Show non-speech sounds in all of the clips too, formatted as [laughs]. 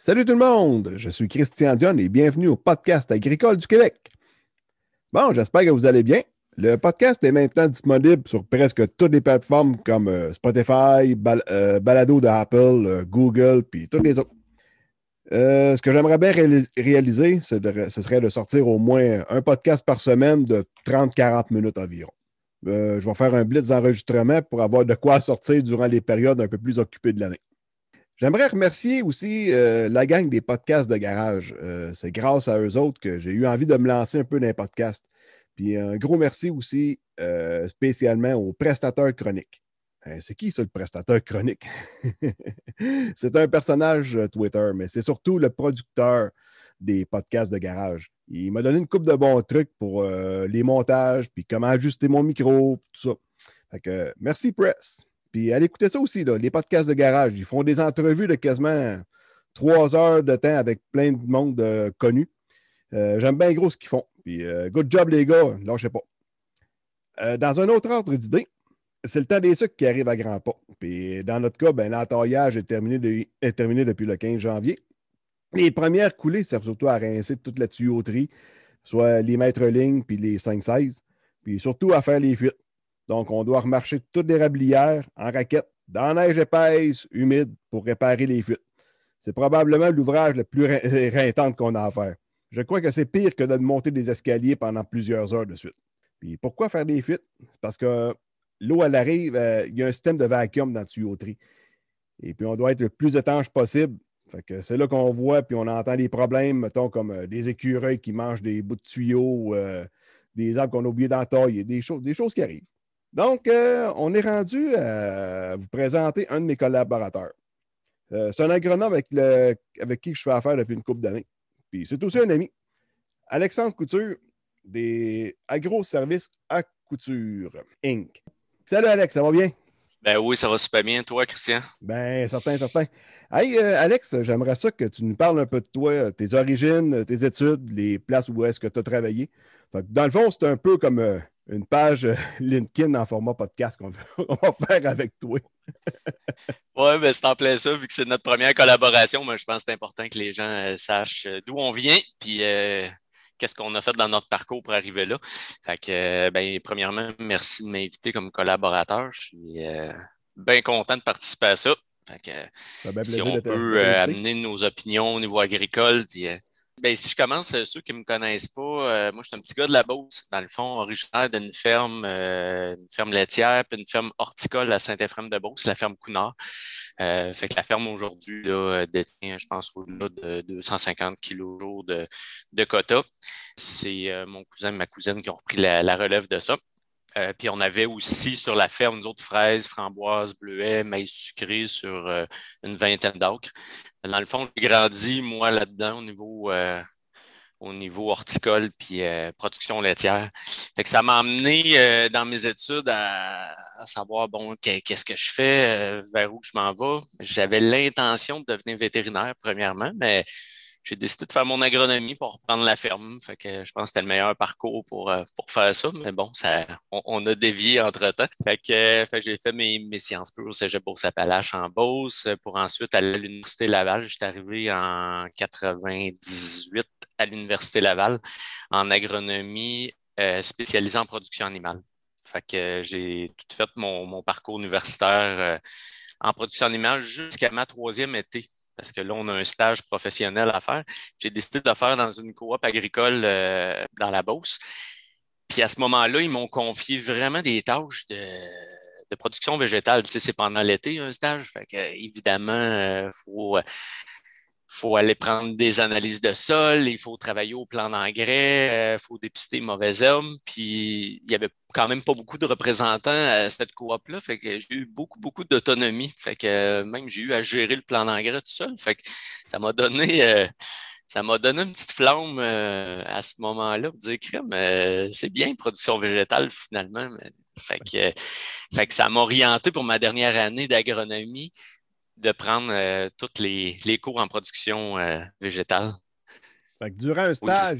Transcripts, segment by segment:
Salut tout le monde, je suis Christian Dion et bienvenue au podcast agricole du Québec. Bon, j'espère que vous allez bien. Le podcast est maintenant disponible sur presque toutes les plateformes comme euh, Spotify, euh, Balado de Apple, euh, Google, puis toutes les autres. ce que j'aimerais bien réaliser, ce serait de sortir au moins un podcast par semaine de 30-40 minutes environ. je vais faire un blitz d'enregistrement pour avoir de quoi sortir durant les périodes un peu plus occupées de l'année. J'aimerais remercier aussi euh, la gang des podcasts de garage. Euh, c'est grâce à eux autres que j'ai eu envie de me lancer un peu dans les podcasts. Puis un gros merci aussi euh, spécialement aux prestateurs chroniques. c'est qui ça, le prestateur chronique? [laughs] c'est un personnage Twitter, mais c'est surtout le producteur des podcasts de garage. Il m'a donné une coupe de bons trucs pour les montages, puis comment ajuster mon micro, tout ça. Fait que, merci, Press. Puis allez écouter ça aussi, les podcasts de garage. Ils font des entrevues de quasiment trois heures de temps avec plein de monde euh, connu. Euh, j'aime bien gros ce qu'ils font. Puis euh, good job, les gars. Lâchez pas. dans un autre ordre d'idée, c'est le temps des sucres qui arrive à grands pas. Puis dans notre cas, ben, l'entaillage est terminé, est terminé depuis le 15 janvier. Les premières coulées servent surtout à rincer toute la tuyauterie, soit les mètres lignes puis les 5-16, puis surtout à faire les fuites. Donc, on doit remarcher toutes les rablières en raquette, dans neige épaisse, humide, pour réparer les fuites. C'est probablement l'ouvrage le plus rintant qu'on a à faire. Je crois que c'est pire que de monter des escaliers pendant plusieurs heures de suite. Puis pourquoi faire des fuites? C'est parce que l'eau, elle arrive, euh, il y a un système de vacuum dans la tuyauterie. Et puis, on doit être le plus étanche possible. Fait que c'est là qu'on voit, puis on entend des problèmes, mettons, comme euh, des écureuils qui mangent des bouts de tuyaux, euh, des arbres qu'on a oublié d'entailler, des des choses qui arrivent. Donc, euh, on est rendu à vous présenter un de mes collaborateurs. Euh, c'est un agronome avec, qui je fais affaire depuis une couple d'années. Puis c'est aussi un ami. Alexandre Couture, des Agro-Services à Couture, Inc. Salut Alex, ça va bien? Ben oui, ça va super bien. Toi, Christian? Ben, certain, certain. Hey, euh, Alex, j'aimerais ça que tu nous parles un peu de toi, tes origines, tes études, les places où est-ce que tu as travaillé. dans le fond, c'est un peu comme une page euh, [laughs] LinkedIn en format podcast qu'on [laughs] va faire avec toi. [laughs] oui, ben c'est en plein ça, vu que c'est notre première collaboration, mais je pense que c'est important que les gens euh, sachent euh, d'où on vient, puis qu'est-ce qu'on a fait dans notre parcours pour arriver là. Fait que, ben, premièrement, merci de m'inviter comme collaborateur. Je suis bien content de participer à ça. Fait que, si on peut amener nos opinions au niveau agricole, puis ben, si je commence, euh, ceux qui ne me connaissent pas, euh, moi, je suis un petit gars de la Beauce, dans le fond, originaire d'une ferme, euh, une ferme laitière, puis une ferme horticole à Saint-Ephrem-de-Beauce, la ferme Counard. fait que la ferme aujourd'hui détient, je pense, au-delà de 250 kilos de, de quota. C'est mon cousin et ma cousine qui ont repris la, relève de ça. Puis on avait aussi sur la ferme d'autres fraises, framboises, bleuets, maïs sucré sur une vingtaine d'acres. Dans le fond, j'ai grandi, moi, là-dedans, au niveau, euh, horticole puis euh, production laitière. Fait ça m'a amené euh, dans mes études à, savoir, bon, qu'est-ce que je fais, vers où je m'en vais. J'avais l'intention de devenir vétérinaire, premièrement, mais j'ai décidé de faire mon agronomie pour reprendre la ferme. Fait que je pense que c'était le meilleur parcours pour, euh, pour faire ça. Mais bon, ça, on, a dévié entre-temps. Fait que, j'ai fait mes, mes sciences pures au Cégep Beauce-Appalaches en Beauce pour ensuite aller à l'Université Laval. J'étais arrivé en 98 à l'Université Laval en agronomie euh, spécialisée en production animale. Fait que j'ai tout fait mon, mon parcours universitaire euh, en production animale jusqu'à ma troisième été parce que là, on a un stage professionnel à faire. J'ai décidé de le faire dans une coop agricole euh, dans la Beauce. Puis à ce moment-là, ils m'ont confié vraiment des tâches de, production végétale. Tu sais, c'est pendant l'été, un stage. Fait que, évidemment, il euh, faut faut aller prendre des analyses de sol, il faut travailler au plan d'engrais, il euh, faut dépister mauvais hommes. Puis il n'y avait quand même pas beaucoup de représentants à cette coop-là. Fait que j'ai eu beaucoup, beaucoup d'autonomie. Fait que euh, même j'ai eu à gérer le plan d'engrais tout seul. Fait que ça m'a donné. Euh, ça m'a donné une petite flamme à ce moment-là pour dire crème, c'est bien production végétale finalement. Fait que ça m'a orienté pour ma dernière année d'agronomie de prendre euh, tous les, cours en production euh, végétale. durant un stage,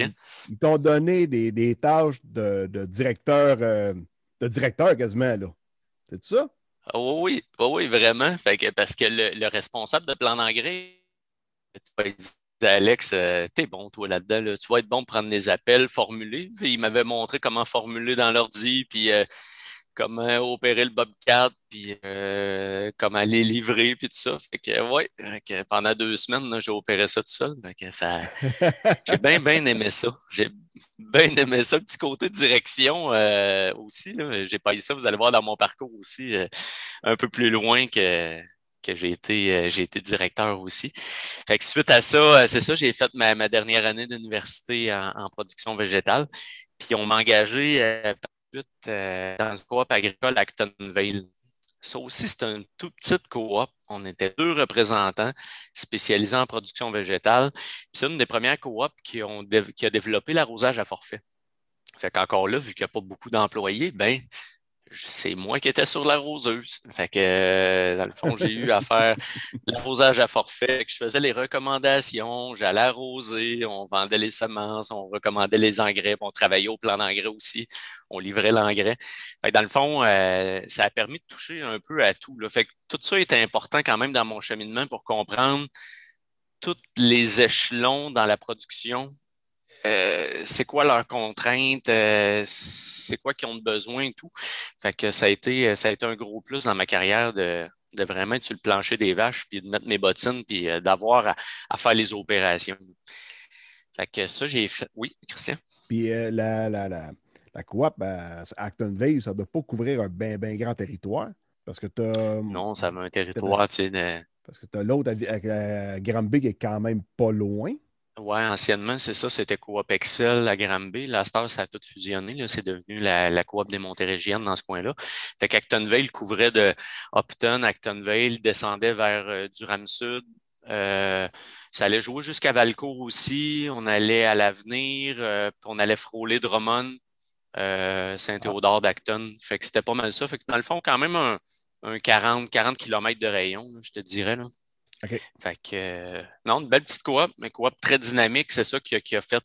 ils t'ont donné des, tâches de, directeur, euh, de directeur quasiment, là. C'est ça? Ah oui, oui, oui, vraiment. Fait que, parce que le, responsable de plan d'engrais, Alex, euh, t'es bon, toi, là-dedans. Tu vas être bon pour prendre des appels, formuler. il m'avait montré comment formuler dans l'ordi, puis comment opérer le Bobcat, puis euh, comment les livrer, puis tout ça. Fait que, ouais, pendant deux semaines, j'ai opéré ça tout seul. ça... [laughs] j'ai bien, bien aimé ça. J'ai bien aimé ça. Petit côté direction aussi. J'ai pas eu ça, vous allez voir dans mon parcours aussi, un peu plus loin que que j'ai été, euh, j'ai été directeur aussi. Fait que suite à ça, euh, c'est ça, j'ai fait ma, dernière année d'université en, production végétale. Puis on m'a engagé euh, dans une coop agricole à Actonville. Ça aussi, c'est une toute petite coop. On était deux représentants spécialisés en production végétale. C'est une des premières coops qui, qui a développé l'arrosage à forfait. Fait qu'encore là, vu qu'il n'y a pas beaucoup d'employés, ben, c'est moi qui étais sur la roseuse. Fait que, euh, dans le fond, j'ai eu à faire [laughs] l'arrosage à forfait. je faisais les recommandations, j'allais arroser, on vendait les semences, on recommandait les engrais, on travaillait au plan d'engrais aussi, on livrait l'engrais. Fait dans le fond, euh, ça a permis de toucher un peu à tout. Fait que tout ça était important quand même dans mon cheminement pour comprendre tous les échelons dans la production euh, c'est quoi leurs contraintes, euh, c'est quoi qu'ils ont besoin et tout. Fait que ça a été, ça a été un gros plus dans ma carrière de, vraiment être sur le plancher des vaches, puis de mettre mes bottines, puis euh, d'avoir à, faire les opérations. Fait que ça, j'ai fait. Oui, Christian? Puis la, la, la, la, coop à Actonville, ça ne doit pas couvrir un bien ben grand territoire. Parce que tu. Non, ça a un territoire, tu sais. Parce que tu as l'autre avec Granby qui est quand même pas loin. Oui, anciennement, c'est ça, c'était Coop Excel à Granby. La Star, ça a tout fusionné. C'est devenu la, Coop des Montérégiennes dans ce coin-là. Fait qu'Actonville couvrait de Upton, Actonville, descendait vers euh, Durham-Sud. Euh, ça allait jouer jusqu'à Valcourt aussi. On allait à l'avenir, euh, on allait frôler Drummond, Saint-Théodore d'Acton. Fait que c'était pas mal ça. Fait que dans le fond, quand même un, 40, 40 km de rayon, je te dirais. Là. Que, euh, non, une belle petite coop, mais coop très dynamique. C'est ça qui a, fait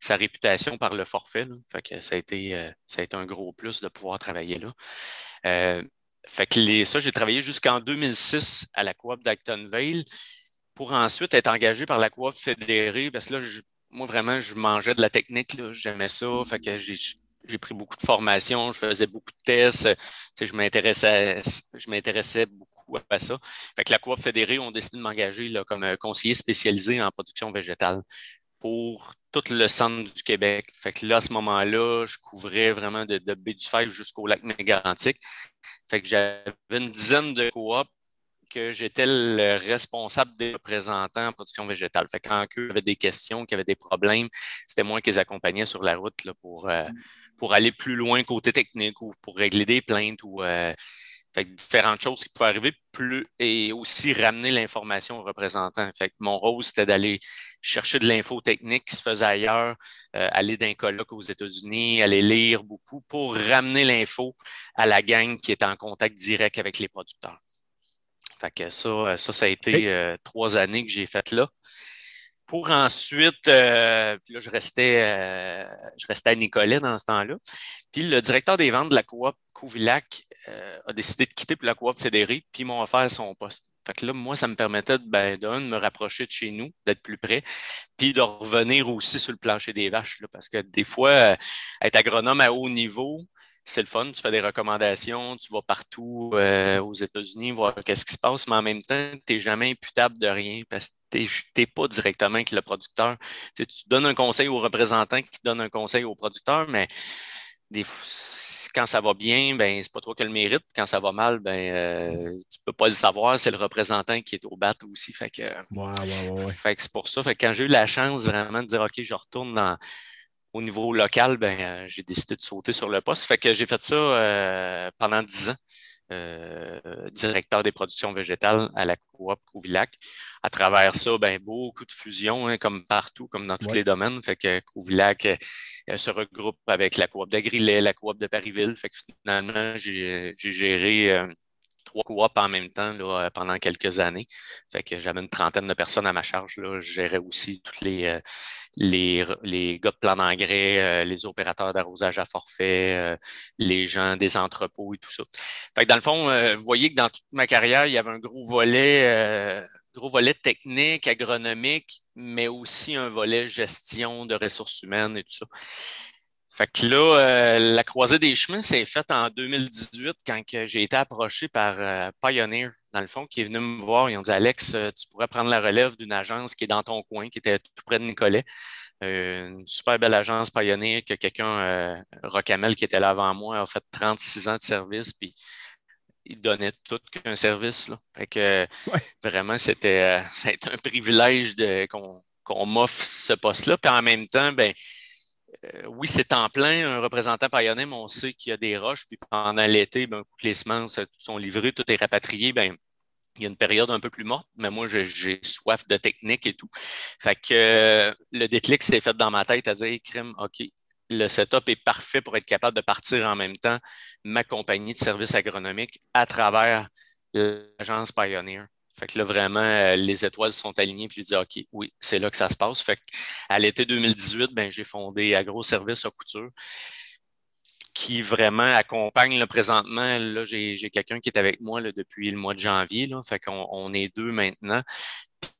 sa réputation par le forfait. Fait que ça a, été, euh, ça a été un gros plus de pouvoir travailler là. Euh, ça, j'ai travaillé jusqu'en 2006 à la coop d'Actonville pour ensuite être engagé par la coop fédérée parce que là, moi, vraiment, je mangeais de la technique. J'aimais ça. J'ai pris beaucoup de formations, je faisais beaucoup de tests. je m'intéressais, je m'intéressais beaucoup Fait que la Coop fédérée ont décidé de m'engager comme euh, conseiller spécialisé en production végétale pour tout le centre du Québec. Fait que là, à ce moment-là, je couvrais vraiment de, de jusqu'au lac Mégantic. Fait que j'avais une dizaine de coops que j'étais le responsable des représentants en production végétale. Fait quand eux avaient des questions, qu'ils avaient des problèmes, c'était moi qui les accompagnais sur la route là, pour, euh, pour aller plus loin côté technique ou pour régler des plaintes ou euh, fait différentes choses qui pouvaient arriver, plus et aussi ramener l'information aux représentants. Fait mon rôle, c'était d'aller chercher de l'info technique qui se faisait ailleurs, euh, aller d'un colloque aux États-Unis, aller lire beaucoup pour ramener l'info à la gang qui est en contact direct avec les producteurs. Fait que ça, ça, ça a été euh, trois années que j'ai fait là pour ensuite, euh, puis là, je restais, euh, je restais à Nicolet dans ce temps-là. Puis le directeur des ventes de la coop Couvillac euh, a décidé de quitter pour la coop fédérée, puis ils m'ont offert son poste. Fait que là, moi, ça me permettait de, ben, de me rapprocher de chez nous, d'être plus près, puis de revenir aussi sur le plancher des vaches, là, parce que des fois, être agronome à haut niveau, c'est le fun, tu fais des recommandations, tu vas partout euh, aux États-Unis voir qu'est-ce qui se passe, mais en même temps, tu n'es jamais imputable de rien parce que tu n'es pas directement avec le producteur. Tu, donnes un conseil au représentant qui donne un conseil au producteur, mais quand ça va bien, ben c'est pas toi qui le mérite. Quand ça va mal, ben euh, tu peux pas le savoir, c'est le représentant qui est au bat aussi. Fait que, fait que c'est pour ça. Fait que quand j'ai eu la chance vraiment de dire OK, je retourne dans au niveau local, ben, euh, j'ai décidé de sauter sur le poste. Fait que j'ai fait ça euh, pendant dix ans. Euh, directeur des productions végétales à la coop Couvillac. À travers ça, ben, beaucoup de fusions, hein, comme partout, comme dans tous les domaines. Fait que Couvillac se regroupe avec la coop d'Agrilet, la coop de Parisville. Fait que finalement, j'ai géré trois coops en même temps là, pendant quelques années. Fait que j'avais une trentaine de personnes à ma charge. Là. Je gérais aussi tous les, les, les gars de plan d'engrais, euh, les opérateurs d'arrosage à forfait, euh, les gens des entrepôts et tout ça. Fait que dans le fond, euh, vous voyez que dans toute ma carrière, il y avait un gros volet gros volet technique, agronomique, mais aussi un volet gestion de ressources humaines et tout ça. Fait que là, euh, la croisée des chemins s'est faite en 2018 quand j'ai été approché par euh, Pioneer, dans le fond, qui est venu me voir. Ils ont dit Alex, euh, tu pourrais prendre la relève d'une agence qui est dans ton coin, qui était tout près de Nicolet. une super belle agence Pioneer que quelqu'un, Rocamel, qui était là avant moi, a fait 36 ans de service. Puis il donnait tout qu'un service. Là. Fait que vraiment, c'était [laughs] un privilège qu'on m'offre ce poste-là. Puis en même temps, ben, oui, c'est en plein, un représentant payonnais, mais on sait qu'il y a des roches, puis pendant l'été, ben, les semences sont livrées, tout est rapatrié, ben, il y a une période un peu plus morte, mais moi, j'ai soif de technique et tout. Fait que euh, le déclic s'est fait dans ma tête à dire, crime, OK, le setup est parfait pour être capable de partir en même temps ma compagnie de services agronomiques à travers l'agence Pioneer. Fait que là, vraiment, euh, les étoiles sont alignées, puis j'ai dit, OK, oui, c'est là que ça se passe. Fait à l'été 2018, ben, j'ai fondé AgroService à Couture, qui vraiment accompagne le présentement. Là, j'ai, quelqu'un qui est avec moi depuis le mois de janvier. Là, fait qu'on on est deux maintenant.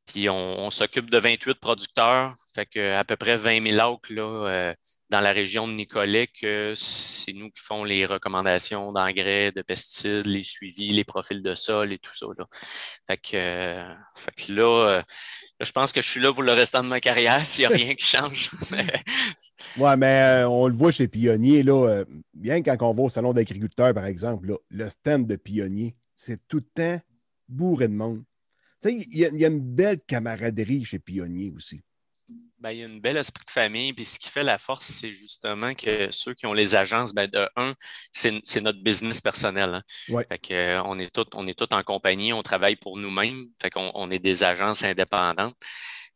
Puis on, s'occupe de 28 producteurs. Fait que à peu près 20 000 acres là, euh, dans la région de Nicolet que c'est nous qui font les recommandations d'engrais, de pesticides, les suivis, les profils de sol et tout ça. Là. Fait, que, euh, là, je pense que je suis là pour le restant de ma carrière [laughs] s'il n'y a rien qui change. [laughs] oui, mais euh, on le voit chez Pionnier, là, euh, bien quand on va au salon d'agriculteurs, par exemple, le stand de Pionnier, c'est tout le temps bourré de monde. Il y, a une belle camaraderie chez Pionnier aussi. Ben, il y a une belle esprit de famille. Puis ce qui fait la force, c'est justement que ceux qui ont les agences, ben, de un, c'est notre business personnel. Hein. Fait que, euh, on est tous on est en compagnie, on travaille pour nous-mêmes. Fait qu'on on est des agences indépendantes.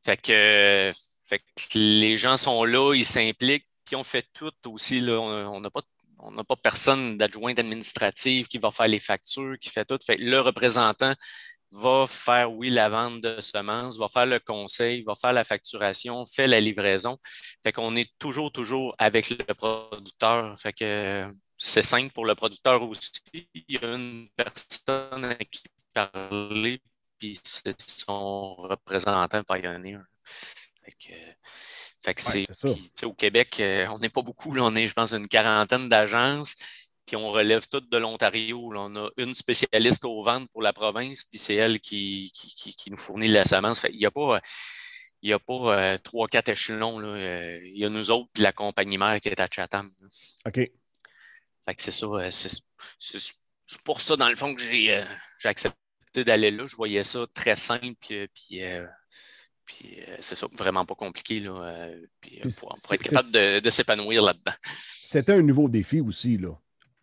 Fait que, fait que les gens sont là, ils s'impliquent, puis on fait tout aussi. Là, on n'a pas on n'a pas personne d'adjointe administrative qui va faire les factures, qui fait tout. Fait le représentant va faire, oui, la vente de semences, va faire le conseil, va faire la facturation, fait la livraison. Fait qu'on est toujours, toujours avec le producteur. Fait que c'est simple pour le producteur aussi. Il y a une personne à qui parler, puis c'est son représentant pioneer. Fait que, fait que c'est, au Québec, euh, on n'est pas beaucoup, là, on est, je pense, une quarantaine d'agences puis on relève toutes de l'Ontario. On a une spécialiste aux ventes pour la province, puis c'est elle qui, nous fournit la semence. il n'y a pas, il y a pas euh, trois, quatre échelons. Là. Euh, il y a nous autres, puis la compagnie mère qui est à Chatham. OK. C'est ça. Euh, c'est, pour ça, dans le fond, que j'ai, accepté d'aller là. Je voyais ça très simple, puis, puis c'est ça, vraiment pas compliqué. Là, puis, pour, être capable de, de s'épanouir là-dedans. C'était un nouveau défi aussi, là.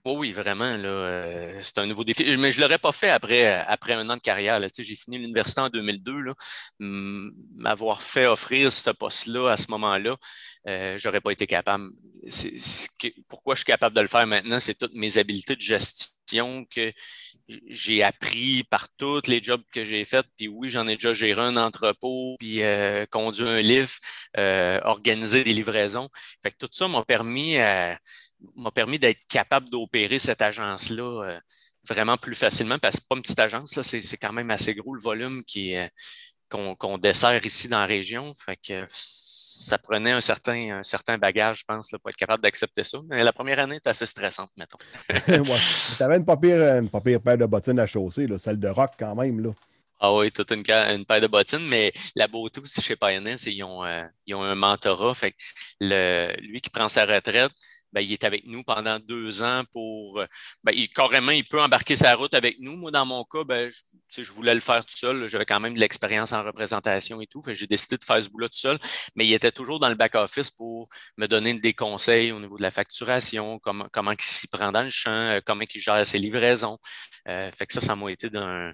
Oh oui, vraiment. Euh, c'est un nouveau défi. Mais je ne l'aurais pas fait après, après un an de carrière. J'ai fini l'université en 2002. M'avoir fait offrir ce poste-là à ce moment-là, euh, je n'aurais pas été capable. pourquoi je suis capable de le faire maintenant, c'est toutes mes habiletés de gestion que j'ai appris par tous les jobs que j'ai faits. Puis oui, j'en ai déjà géré un entrepôt, puis euh, conduit un livre, euh, organisé des livraisons. Fait que tout ça m'a permis, euh, permis d'être capable d'opérer cette agence-là vraiment plus facilement, parce que c'est pas une petite agence, c'est, quand même assez gros le volume qu'on, dessert ici dans la région. Fait que ça prenait un certain, un certain bagage, je pense, pour être capable d'accepter ça. Mais la première année est assez stressante, mettons. [laughs] Tu avais une pas, pire, une paire de bottines à chausser, celle de rock quand même. Là. Ah oui, toute une, une, paire de bottines, mais la beauté aussi chez Pioneer, c'est qu'ils ont, euh, ont un mentorat. Fait le, lui qui prend sa retraite, ben, il est avec nous pendant deux ans pour. Ben, il, carrément, il peut embarquer sa route avec nous. Moi, dans mon cas, ben, je, je voulais le faire tout seul. J'avais quand même de l'expérience en représentation et tout. J'ai décidé de faire ce boulot tout seul. Mais il était toujours dans le back-office pour me donner des conseils au niveau de la facturation, comment, comment il s'y prend dans le champ, euh, comment il gère ses livraisons. Euh, fait que ça, ça m'a été d'un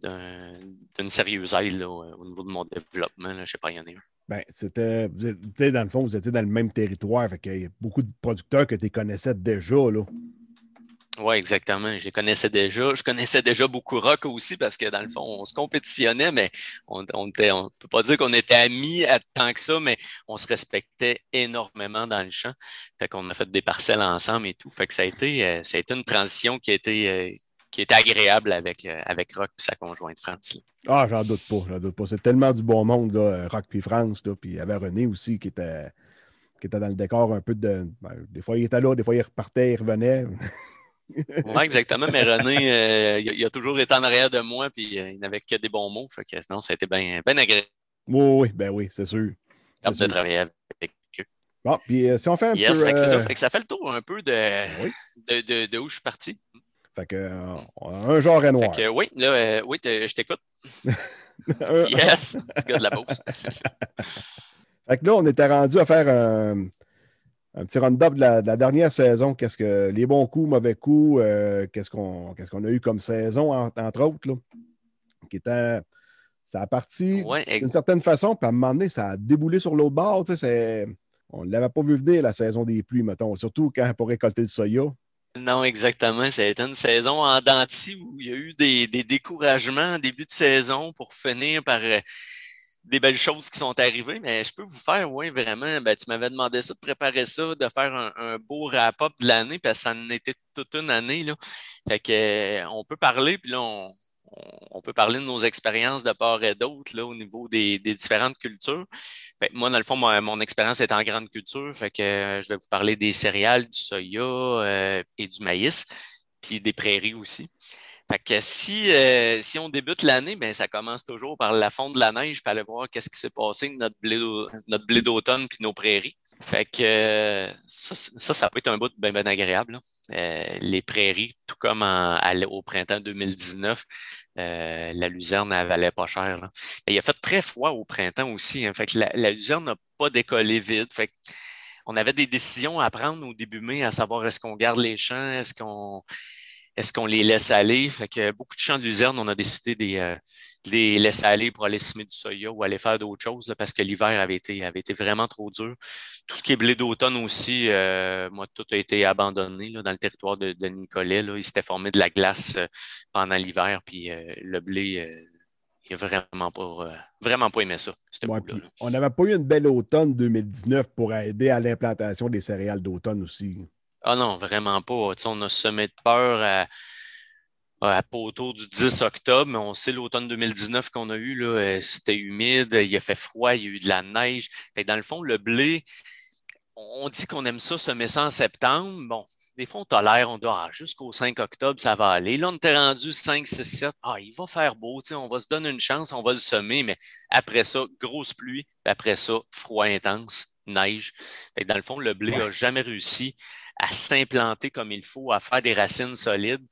d'une sérieuse aide au niveau de mon développement là, chez Pioneer. Ben, c'était, dans le fond, vous étiez dans le même territoire. Fait il y a beaucoup de producteurs que tu connaissais déjà, là. Oui, exactement. Je connaissais déjà. Je connaissais déjà beaucoup Rock aussi parce que dans le fond, on se compétitionnait, mais on ne on peut pas dire qu'on était amis à tant que ça, mais on se respectait énormément dans le champ. Fait qu'on a fait des parcelles ensemble et tout. Fait que ça a été, euh, ça a été une transition qui a été, euh, qui agréable avec, avec Rock et sa conjointe France. Ah, j'en doute pas, j'en doute pas. C'est tellement du bon monde, là, Rock puis France. Là, puis il y avait René aussi qui était, qui était dans le décor un peu de. Ben, des fois, il était là, des fois, il repartait, il revenait. [laughs] oui, exactement. Mais René, euh, il, a toujours été en arrière de moi, puis euh, il n'avait que des bons mots. Fait que, non, ça a été bien agréable. Oui, oui, ben oui, c'est sûr. de travailler avec eux. Bon, puis euh, si on fait un peu. Fait que ça, fait que ça, fait le tour un peu de, de, de, de, où je suis parti. Fait que, un genre et noir. Fait que, oui, là, oui, je t'écoute. [laughs] yes, tu de la pause. [laughs] fait que là, on était rendu à faire un un petit round-up de, la, dernière saison. Qu'est-ce que les bons coups, mauvais coups, euh, qu'est-ce qu'on a eu comme saison, entre autres, là, qui était. Ça a parti d'une certaine façon, puis à un moment donné, ça a déboulé sur l'autre bord. On ne l'avait pas vu venir la saison des pluies, mettons, surtout quand pour récolter le soya. Non, exactement. Ça a été une saison en denti où il y a eu des, des découragements en début de saison pour finir par euh, des belles choses qui sont arrivées, mais je peux vous faire, oui, vraiment. Ben, tu m'avais demandé ça, de préparer ça, de faire un, beau wrap-up de l'année, parce que ça en était toute une année. Là. Fait que, euh, on peut parler, puis là, on, peut parler de nos expériences de part et d'autre au niveau des, différentes cultures. Moi, dans le fond, mon, expérience est en grande culture. Fait que euh, je vais vous parler des céréales, du soya euh, et du maïs, puis des prairies aussi. Fait que si, euh, si on débute l'année, ben, ça commence toujours par la fonte de la neige, puis aller voir qu'est-ce qui s'est passé notre blé, d'automne puis nos prairies. Fait que euh, ça, ça, peut être un bout bien, bien agréable. Euh, les prairies, tout comme au printemps 2019, la luzerne elle valait pas cher. il a fait très froid au printemps aussi. Hein. fait que la, la luzerne n'a pas décollé vite. Fait on avait des décisions à prendre au début mai, à savoir est-ce qu'on garde les champs, est-ce qu'on est-ce qu'on les laisse aller? Fait que beaucoup de champs de luzerne, on a décidé de, euh, les laisser aller pour aller semer du soya ou aller faire d'autres choses parce que l'hiver avait été, avait été vraiment trop dur. Tout ce qui est blé d'automne aussi, euh, moi, tout a été abandonné dans le territoire de, Nicolet. Là. Il s'était formé de la glace euh, pendant l'hiver, puis le blé. il n'a vraiment pas, vraiment pas aimé ça. on n'avait pas eu une belle automne 2019 pour aider à l'implantation des céréales d'automne aussi. Ah non, vraiment pas. on a semé de peur à, à autour du 10 octobre, mais on sait l'automne 2019 qu'on a eu, là, euh, c'était humide, il a fait froid, il y a eu de la neige. dans le fond, le blé, on dit qu'on aime ça semer ça en septembre. Bon, des fois, on tolère, on dit ah, jusqu'au 5 octobre, ça va aller. Là, on était rendu 5, 6, 7. Ah, il va faire beau, on va se donner une chance, on va le semer, mais après ça, grosse pluie, après ça, froid intense, neige. dans le fond, le blé n'a jamais réussi à s'implanter comme il faut, à faire des racines solides.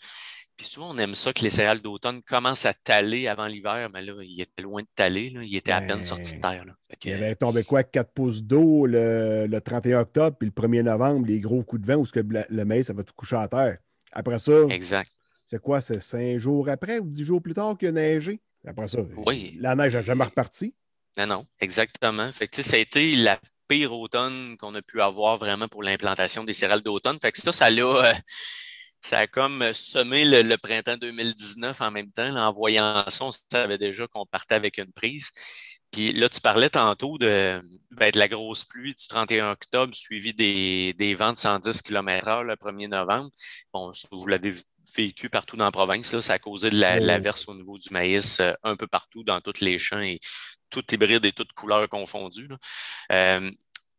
Puis souvent, on aime ça que les céréales d'automne commencent à taler avant l'hiver, mais là, il était loin de taler. Il était à peine sorti de terre. Il avait tombé quoi, 4 pouces d'eau le, 31 octobre, puis le 1er novembre, les gros coups de vent où que le maïs, ça va tout coucher à terre. Après ça, exact. c'est quoi, c'est 5 jours après ou 10 jours plus tard qu'il a neigé? Après ça, oui. la neige n'a jamais reparti. Non, non, exactement. Fait que, ça a été la pire automne qu'on a pu avoir vraiment pour l'implantation des céréales d'automne. Fait que ça, ça euh, ça a comme semé le, printemps 2019 en même temps. en voyant ça, on savait déjà qu'on partait avec une prise. Puis là, tu parlais tantôt de, ben, de la grosse pluie du 31 octobre suivi des, des vents de 110 km/h le 1er novembre. Bon, vous l'avez vécu partout dans la province. Là, ça a causé de la, l'averse au niveau du maïs euh, un peu partout dans tous les champs et toutes hybrides et toutes couleurs confondues. Euh,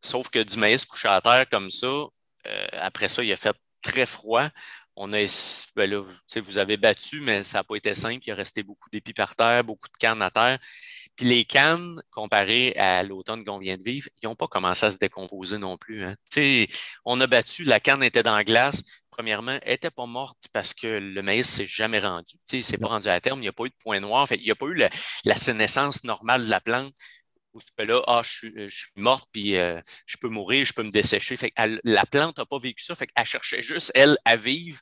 sauf que du maïs couché à terre comme ça, euh, après ça, il a fait très froid. On a, ben vous avez battu, mais ça n'a pas été simple. Il a resté beaucoup d'épis par terre, beaucoup de cannes à terre. Puis les cannes, comparées à l'automne qu'on vient de vivre, ils n'ont pas commencé à se décomposer non plus. Hein. On a battu, la canne était dans la glace, premièrement, elle n'était pas morte parce que le maïs s'est jamais rendu. Il ne s'est pas rendu à terme, il n'y a pas eu de point noir. il n'y a pas eu la, sénescence normale de la plante où là, ah, je, suis, morte, puis euh, je peux mourir, je peux me dessécher. Fait la plante n'a pas vécu ça. Fait qu'elle cherchait juste, elle, à vivre,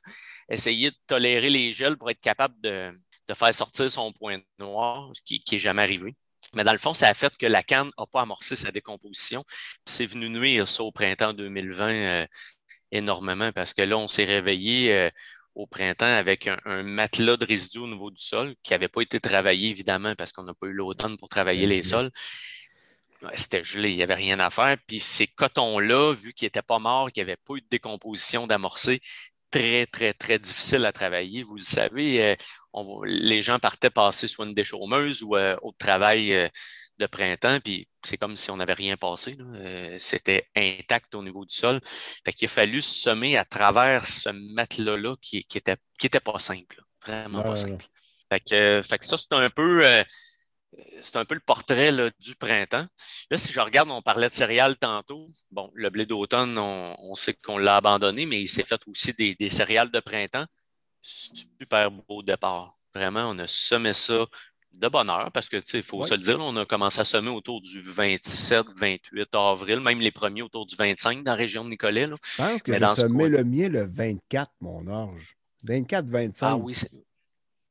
essayer de tolérer les gels pour être capable de, faire sortir son point noir, qui n'est jamais arrivé. Mais dans le fond, ça a fait que la canne n'a pas amorcé sa décomposition. C'est venu nuire ça au printemps 2020 énormément parce que là, on s'est réveillé euh, au printemps avec un, matelas de résidus au niveau du sol qui n'avait pas été travaillé, évidemment, parce qu'on n'a pas eu l'automne pour travailler les sols. C'était gelé, il n'y avait rien à faire. Puis ces cotons-là, vu qu'ils n'étaient pas morts, qu'il n'y avait pas eu de décomposition d'amorcer, très, très, très difficile à travailler. Vous le savez, les gens partaient passer soit une déchaumeuse ou au travail de printemps, puis c'est comme si on n'avait rien passé. C'était intact au niveau du sol. Fait qu'il a fallu semer à travers ce matelas-là qui, qui, était, qui était pas simple. Vraiment pas simple. Fait que, fait que ça, c'est un peu c'est un peu le portrait du printemps. Là, si je regarde, on parlait de céréales tantôt. Bon, le blé d'automne, on, sait qu'on l'a abandonné, mais il s'est fait aussi des, céréales de printemps. Super beau départ. Vraiment, on a semé ça de bonne heure parce que, il faut se le dire, on a commencé à semer autour du 27, 28 avril, même les premiers autour du 25 dans la région de Nicolet. Je pense que j'ai semé le mien le 24, mon orge. 24, 25. Ah oui,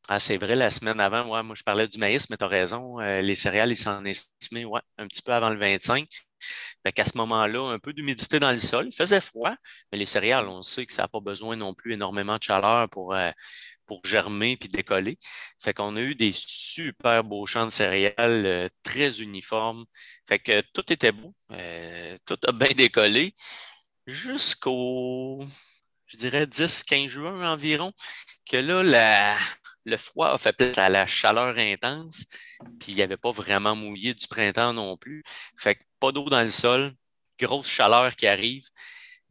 ah, c'est vrai, la semaine avant, moi je parlais du maïs, mais tu as raison, euh, les céréales, ils s'en estimaient ouais, un petit peu avant le 25. Fait qu'à ce moment-là, un peu d'humidité dans le sol. Il faisait froid, mais les céréales, on sait que ça n'a pas besoin non plus énormément de chaleur pour, euh, pour germer puis décoller. Fait qu'on a eu des super beaux champs de céréales euh, très uniformes. Fait que tout était beau, tout a bien [laughs] décollé jusqu'au, je dirais, 10-15 juin environ, que là, le froid a fait peut-être à la chaleur intense, puis il n'y avait pas vraiment mouillé du printemps non plus. Fait que pas d'eau dans le sol, grosse chaleur qui arrive.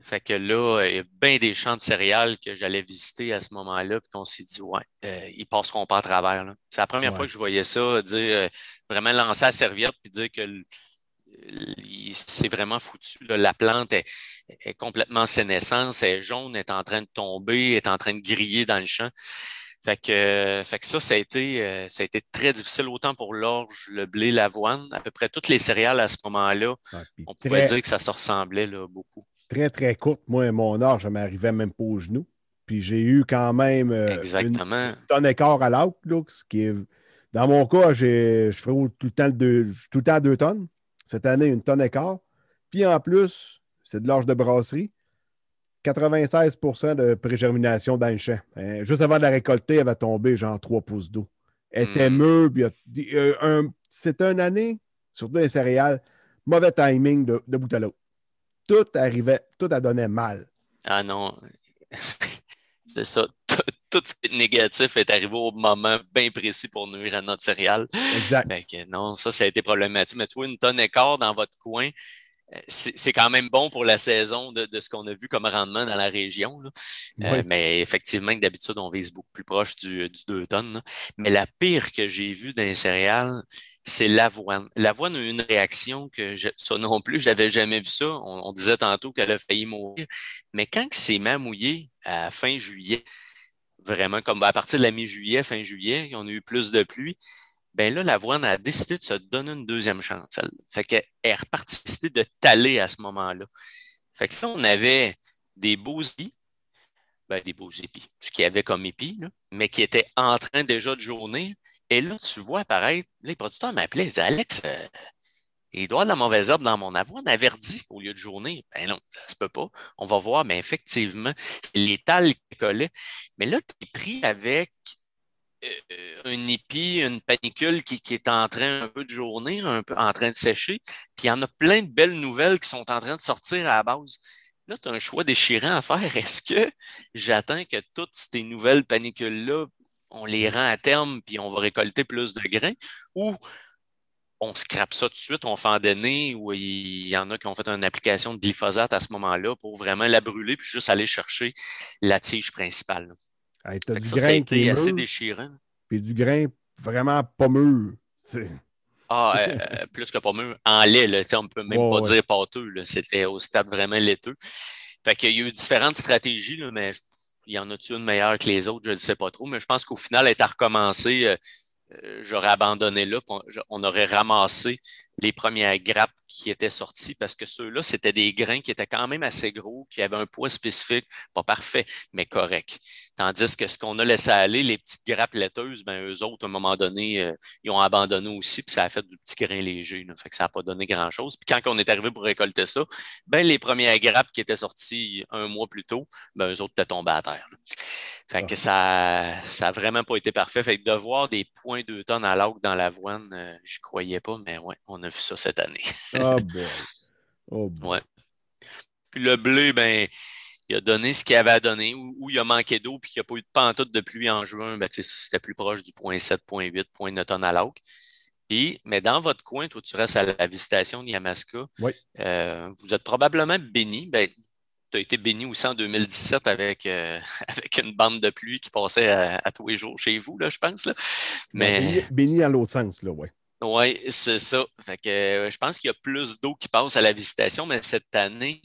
Fait que là, il y a bien des champs de céréales que j'allais visiter à ce moment-là, puis qu'on s'est dit, ouais, euh, ils passeront pas à travers. C'est la première fois que je voyais ça, dire euh, vraiment lancer la serviette, puis dire que c'est vraiment foutu. La plante est, complètement sénescence, elle est jaune, elle est en train de tomber, elle est en train de griller dans le champ. Fait que, fait que ça, ça a, été, euh, ça a été très difficile autant pour l'orge, le blé, l'avoine, à peu près toutes les céréales à ce moment-là. on pouvait dire que ça se ressemblait là, beaucoup. Très, très courte. Moi, mon orge, je m'arrivais même pas aux genoux. Puis j'ai eu quand même euh, Exactement. une tonne écart à l'outlook, ce qui est. Dans mon cas, je fais tout le temps deux, tout le temps deux tonnes. Cette année, une tonne écart. Puis en plus, c'est de l'orge de brasserie. 96% de pré-germination dans le champ. Hein, juste avant de la récolter, elle va tomber genre 3 pouces d'eau. Elle était hmm. mûre, c'est une année, surtout les céréales, mauvais timing de, bout à l'autre. Tout arrivait, tout a donné mal. Ah non, [laughs] c'est ça. Tout, ce qui est négatif est arrivé au moment bien précis pour nuire à notre céréale. Exact. non, ça, ça a été problématique. Mais tu vois, une tonne écart dans votre coin, c'est quand même bon pour la saison de, ce qu'on a vu comme rendement dans la région. Euh, mais effectivement, d'habitude, on vise beaucoup plus proche du, 2 tonnes. Mais la pire que j'ai vue dans les céréales, c'est l'avoine. L'avoine a eu une réaction que ça non plus, je n'avais jamais vu ça. On, disait tantôt qu'elle a failli mourir. Mais quand il s'est mis à fin juillet, vraiment comme à partir de la mi-juillet, fin juillet, on a eu plus de pluie, ben là, l'avoine a décidé de se donner une deuxième chance. Elle. Fait qu'elle est repartie de taler à ce moment-là. Fait que là, on avait des beaux épis, ben, des beaux épis, ce qu'il y avait comme épis, mais qui étaient en train déjà de jaunir. Et là, tu vois apparaître, les producteurs m'appelaient, ils disaient Alex, euh, il doit de la mauvaise herbe dans mon avoine a verdi au lieu de jaunir. Ben non, ça se peut pas. On va voir, mais effectivement, les qui collaient. Mais là, tu es pris avec euh, un épi, une panicule qui, est en train un peu de journir, un peu en train de sécher. Puis il y en a plein de belles nouvelles qui sont en train de sortir à la base. Là, tu as un choix déchirant à faire. Est-ce que j'attends que toutes ces nouvelles panicules-là, on les rend à terme puis on va récolter plus de grains? Ou on scrape ça tout de suite, on fait en données ou il y en a qui ont fait une application de glyphosate à ce moment-là pour vraiment la brûler puis juste aller chercher la tige principale. Hey, as du grain qui est assez déchirant. Puis du grain vraiment pas mûr. Ah, euh, euh, plus que pas mûr. En lait, là, on ne peut même pas dire pâteux. C'était au stade vraiment laiteux. Fait qu'il y a eu différentes stratégies, là, mais il y en a-tu une meilleure que les autres, je ne sais pas trop. Mais je pense qu'au final, est à recommencer. Euh, j'aurais abandonné là, on aurait ramassé les premières grappes qui étaient sorties parce que ceux-là, c'était des grains qui étaient quand même assez gros, qui avaient un poids spécifique, pas parfait, mais correct. Tandis que ce qu'on a laissé aller, les petites grappes laiteuses, ben, eux autres, à un moment donné, euh, ils ont abandonné aussi, puis ça a fait du petit grain léger. Fait que ça n'a pas donné grand-chose. Puis quand on est arrivé pour récolter ça, ben, les premières grappes qui étaient sorties un mois plus tôt, ben, eux autres étaient tombés à terre. Fait que ah. ça n'a vraiment pas été parfait. Fait que de voir des points de tonnes à l'autre dans l'avoine, euh, je croyais pas, mais ouais, on a vu ça cette année. oh [laughs] boy. Oh boy. Ouais. Puis le blé, ben, il a donné ce qu'il avait à donner, ou, il a manqué d'eau puis qu'il n'y a pas eu de pantoute de pluie en juin, ben, c'était plus proche du point 7, point 8, point Newton à l'auque. mais dans votre coin, toi, tu restes à la visitation de Yamaska. Oui. Euh, vous êtes probablement béni. Ben, tu as été béni aussi en 2017 avec, euh, [laughs] avec une bande de pluie qui passait à, tous les jours chez vous, là, je pense. Là. Ben, mais... Béni, dans l'autre sens, là, oui. Oui, c'est ça. Fait que, euh, je pense qu'il y a plus d'eau qui passe à la visitation, mais cette année,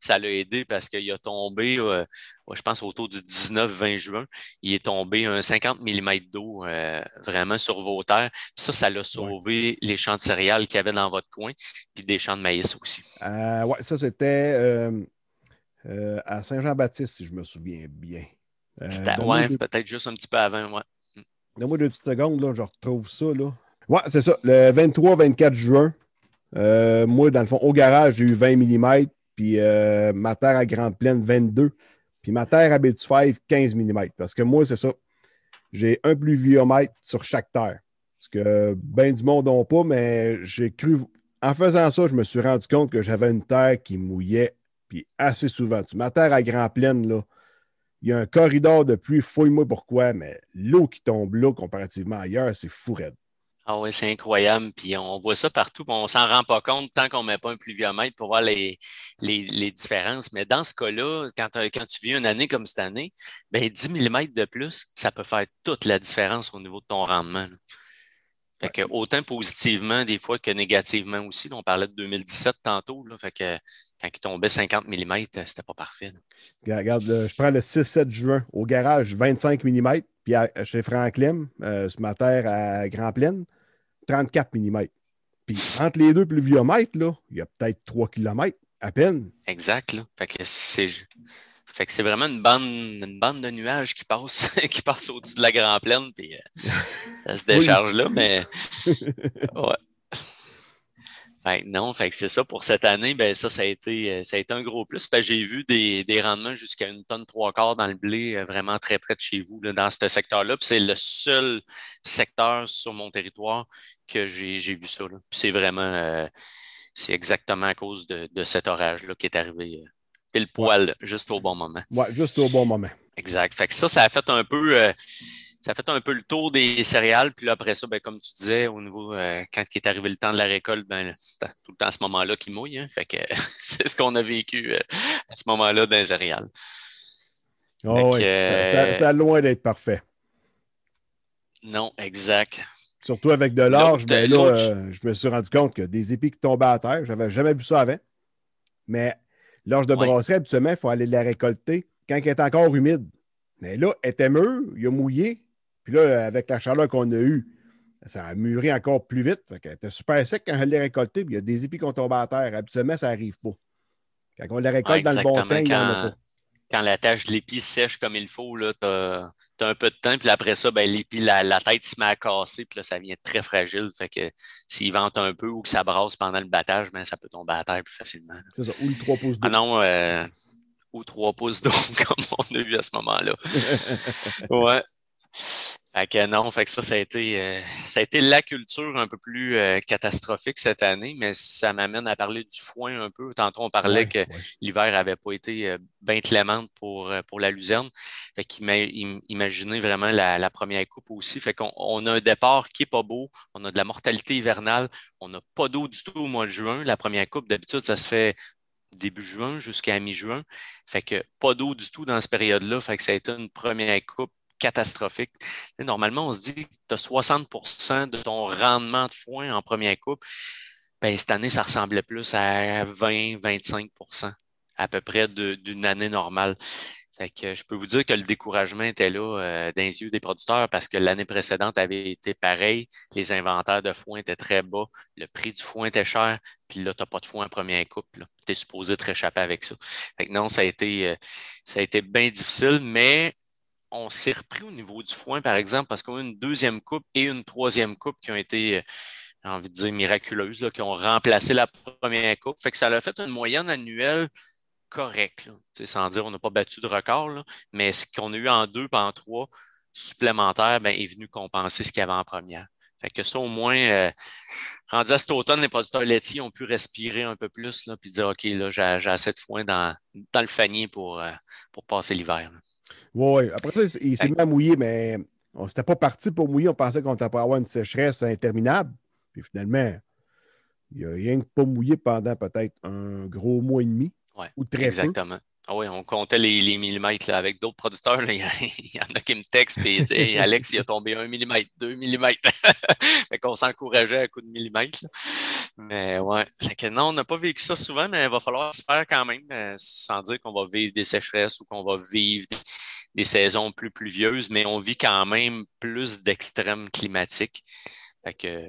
ça l'a aidé parce qu'il a tombé, euh, je pense autour du 19-20 juin, il est tombé un 50 mm d'eau vraiment sur vos terres. ça, ça l'a sauvé les champs de céréales qu'il y avait dans votre coin, puis des champs de maïs aussi. oui, ça, c'était euh, à Saint-Jean-Baptiste, si je me souviens bien. Euh, oui, peut-être juste un petit peu avant. Ouais. Donne-moi deux petites secondes, là, je retrouve ça. Là. Ouais, c'est ça. Le 23-24 juin, euh, moi, dans le fond, au garage, j'ai eu 20 mm, puis ma terre à Grande Plaine, 22, puis ma terre à B5, 15 mm. Parce que moi, c'est ça. J'ai un pluviomètre sur chaque terre. Parce que bien du monde n'ont pas, mais j'ai cru. En faisant ça, je me suis rendu compte que j'avais une terre qui mouillait puis assez souvent. Tu terre à Grand Plaine, là, il y a un corridor de pluie, fouille-moi pourquoi, mais l'eau qui tombe là, comparativement ailleurs, c'est fou raide. Ah oui, c'est incroyable. Puis on voit ça partout, on ne s'en rend pas compte tant qu'on ne met pas un pluviomètre pour voir les, différences. Mais dans ce cas-là, quand, quand, tu vis une année comme cette année, ben 10 mm de plus, ça peut faire toute la différence au niveau de ton rendement. Fait que autant positivement des fois que négativement aussi. on parlait de 2017 tantôt. Là, fait que quand il tombait 50 mm, c'était pas parfait. Regarde, je prends le 6-7 juin au garage, 25 mm, puis chez Franklin, euh, sur ma terre à Grand Plaine, 34 mm. Puis entre les deux pluviomètres, là, il y a peut-être 3 km à peine. Exact. Là. Fait que c'est fait que c'est vraiment une bande, une bande de nuages qui passe, [laughs] qui passe au-dessus de la Grand Plaine, puis euh, [laughs] ça se décharge là, mais [laughs] ouais. Fait non, fait que c'est ça pour cette année, ben ça, ça a été, euh, ça a été un gros plus. J'ai vu des, des rendements jusqu'à une tonne trois quarts dans le blé, euh, vraiment très près de chez vous, là, dans ce secteur-là. c'est le seul secteur sur mon territoire que j'ai vu ça. C'est vraiment, c'est exactement à cause de, de cet orage-là qui est arrivé le poil, juste au bon moment. Oui, juste au bon moment. Exact. Fait que ça, ça a fait un peu. Euh, ça a fait un peu le tour des céréales. Puis là, après ça, ben, comme tu disais, au niveau, euh, quand il est arrivé le temps de la récolte, ben, tout le temps à ce moment-là qui mouille. Hein. Fait que [laughs] c'est ce qu'on a vécu euh, à ce moment-là dans les céréales. Oh oui, c'est loin d'être parfait. Non, exact. Surtout avec de l'orge, ben là, je me suis rendu compte que des épis qui tombaient à terre, j'avais jamais vu ça avant. Mais L'orge de brasserie, habituellement, il faut aller la récolter quand elle est encore humide. Mais là, elle était mûre, il a mouillé. Puis là, avec la chaleur qu'on a eue, ça a mûri encore plus vite. Fait elle était super sec quand elle l'a récoltée. Puis il y a des épis qui ont tombé à terre. Habituellement, ça n'arrive pas. Quand on la récolte dans le bon temps, il n'y en a pas quand la tâche de l'épi sèche comme il faut, tu as, un peu de temps, puis après ça, ben, l'épi, la, tête se met à casser, puis là, ça vient très fragile. Fait que s'il vente un peu ou que ça brasse pendant le battage, ben, ça peut tomber à terre plus facilement. C'est ça, ou le 3 pouces d'eau. Ah non, euh, ou 3 pouces d'eau, [laughs] comme on a vu à ce moment-là. [laughs] ouais. Fait que non, fait que ça, ça a été, euh, ça a été la culture un peu plus euh, catastrophique cette année, mais ça m'amène à parler du foin un peu. Tantôt, on parlait que l'hiver n'avait pas été euh, bien clément pour, pour la luzerne. Fait qu'imaginez vraiment la, première coupe aussi. Fait qu'on on a un départ qui n'est pas beau, on a de la mortalité hivernale, on n'a pas d'eau du tout au mois de juin. La première coupe, d'habitude, ça se fait début juin jusqu'à mi-juin. Fait que pas d'eau du tout dans cette période-là. Fait que ça a été une première coupe catastrophique. normalement, on se dit que tu as 60% de ton rendement de foin en première coupe. Ben, cette année, ça ressemblait plus à 20-25% à peu près d'une année normale. que je peux vous dire que le découragement était là euh, dans les yeux des producteurs parce que l'année précédente avait été pareil. Les inventaires de foin étaient très bas. Le prix du foin était cher. Puis là, tu n'as pas de foin en première coupe. Tu es supposé te réchapper avec ça. non, ça a été, euh, ça a été bien difficile, mais on s'est repris au niveau du foin, par exemple, parce qu'on a une deuxième coupe et une troisième coupe qui ont été, euh, j'ai envie de dire, miraculeuses, qui ont remplacé la première coupe. Fait que ça a fait une moyenne annuelle correcte. Sans dire on n'a pas battu de record, mais ce qu'on a eu en deux et en trois supplémentaires ben, est venu compenser ce qu'il y avait en première. Fait que ça, au moins, euh, rendu à cet automne, les producteurs laitiers ont pu respirer un peu plus, puis dire, OK, là, j'ai assez de foin dans, le fanier pour, euh, pour passer l'hiver. Oui, après ça, il s'est mis à mouiller, mais on s'était pas parti pour mouiller. On pensait qu'on pour avoir une sécheresse interminable. Puis finalement, il a rien que pas mouillé pendant peut-être un gros mois et demi. Ouais, ou très Exactement. Ah oui, on comptait les, millimètres avec d'autres producteurs. [laughs] il, y en a qui me textent et Alex, il a tombé un millimètre, deux millimètres. [laughs] fait qu'on s'encourageait à coup de millimètres. Mais ouais. non, on n'a pas vécu ça souvent, mais il va falloir se faire quand même, euh, sans dire qu'on va vivre des sécheresses ou qu'on va vivre des, saisons plus pluvieuses, mais on vit quand même plus d'extrêmes climatiques. Fait que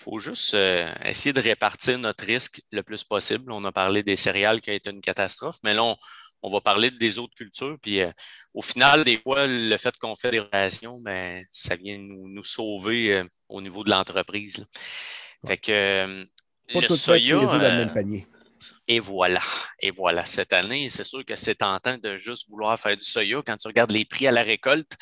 faut juste euh, essayer de répartir notre risque le plus possible. On a parlé des céréales qui a été une catastrophe, mais là, on, va parler des autres cultures. Puis euh, au final, des fois, le fait qu'on fait des relations, ben, ça vient nous, sauver euh, au niveau de l'entreprise. Fait que le soya. Et voilà. Et voilà. Cette année, c'est sûr que c'est tentant de juste vouloir faire du soya quand tu regardes les prix à la récolte.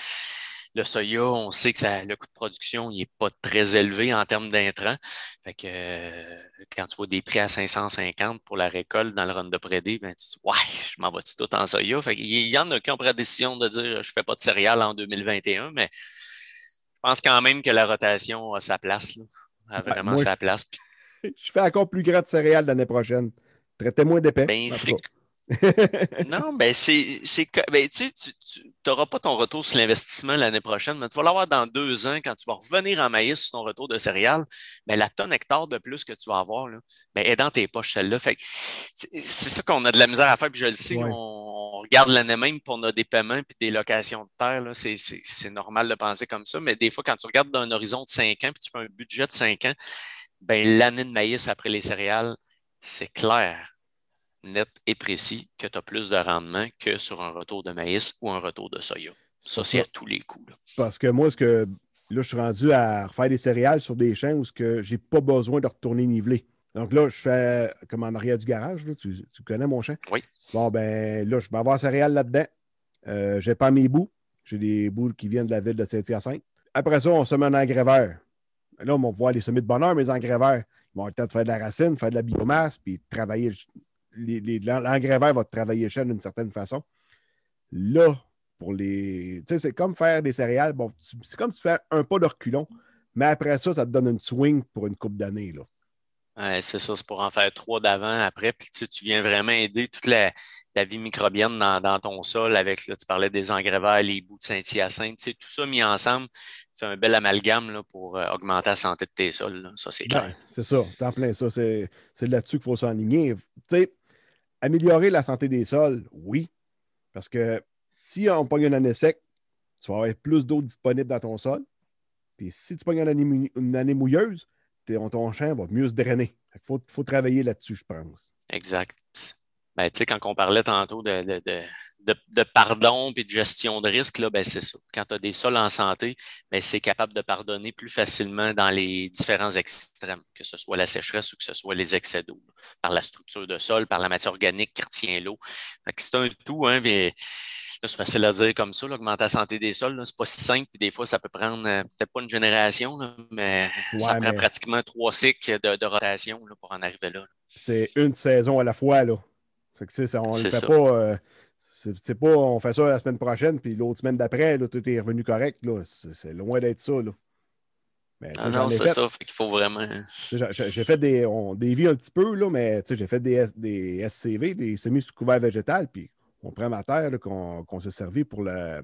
Le soya, on sait que le coût de production n'est pas très élevé en termes d'intrants. Fait que euh, quand tu vois des prix à 550 pour la récolte dans le run de prédé, ben, tu dis Ouais, je m'en vais tout en soya. Fait il y en a qui ont pris la décision de dire je ne fais pas de céréales en 2021, mais je pense quand même que la rotation a sa place. A ben, vraiment sa place. [laughs] Je fais encore plus grand de céréales l'année prochaine. Traitez moins d'épais. Ben, [laughs] non, ben c'est. Ben, tu n'auras pas ton retour sur l'investissement l'année prochaine, mais tu vas l'avoir dans deux ans quand tu vas revenir en maïs sur ton retour de céréales. Ben, la tonne hectare de plus que tu vas avoir là, ben, est dans tes poches celle-là. c'est ça qu'on a de la misère à faire, puis je le sais, on, regarde l'année même pour nos des paiements et des locations de terre. C'est normal de penser comme ça, mais des fois, quand tu regardes dans un horizon de cinq ans puis tu fais un budget de cinq ans, ben, l'année de maïs après les céréales, c'est clair net et précis que tu as plus de rendement que sur un retour de maïs ou un retour de soya. Ça, c'est à tous les coups. Parce que moi, ce que là, je suis rendu à refaire des céréales sur des champs où je n'ai pas besoin de retourner niveler. Donc là, je fais comme en arrière du garage. tu, connais mon champ? Oui. Bon, ben là, je vais avoir céréales là-dedans. Euh, je n'ai pas mes bouts. J'ai des bouts qui viennent de la ville de Saint-Hyacinthe. Après ça, on se met un engrais vert. Là, on va voir les semis de bonheur, mes engrais verts. Ils vont le temps de faire de la racine, faire de la biomasse, puis travailler l'engrais vert va travailler cher d'une certaine façon. Là, pour les. Tu sais, c'est comme faire des céréales. Bon, c'est comme tu fais un pas de reculon, mais après ça, ça te donne une swing pour une coupe d'années. Ouais, c'est ça, c'est pour en faire trois d'avant, après, puis tu viens vraiment aider toute la, vie microbienne dans, ton sol avec, là, tu parlais des engrais verts, les bouts de Saint-Hyacinthe, tout ça mis ensemble fait un bel amalgame là, pour euh, augmenter la santé de tes sols. Ça, c'est clair. c'est ça, c'est en plein ça. C'est, là-dessus qu'il faut s'enligner. Tu sais, améliorer la santé des sols, oui. Parce que si on pogne une année sec, tu vas avoir plus d'eau disponible dans ton sol. Puis si tu pognes une année, mouilleuse, ton champ va mieux se drainer. Il faut, travailler là-dessus, je pense. Exact. Ben, tu sais, quand on parlait tantôt de, pardon et de gestion de risque, là, ben, c'est ça. Quand tu as des sols en santé, ben, c'est capable de pardonner plus facilement dans les différents extrêmes, que ce soit la sécheresse ou que ce soit les excès d'eau, par la structure de sol, par la matière organique qui retient l'eau. C'est un tout, hein, mais c'est facile à dire comme ça, augmenter la santé des sols. C'est pas si simple, puis des fois, ça peut prendre euh, peut-être pas une génération, mais ça prend pratiquement trois cycles de, rotation pour en arriver là. C'est une saison à la fois, là. on ne le fait pas. Euh, c'est pas on fait ça la semaine prochaine, puis l'autre semaine d'après, tout est revenu correct. C'est loin d'être ça. Là. ah non, c'est ça, qu'il faut vraiment. J'ai fait des. On dévie un petit peu, là, mais j'ai fait des, des SCV, des semis sous couvert végétal, puis on prend ma terre qu'on s'est servi pour la,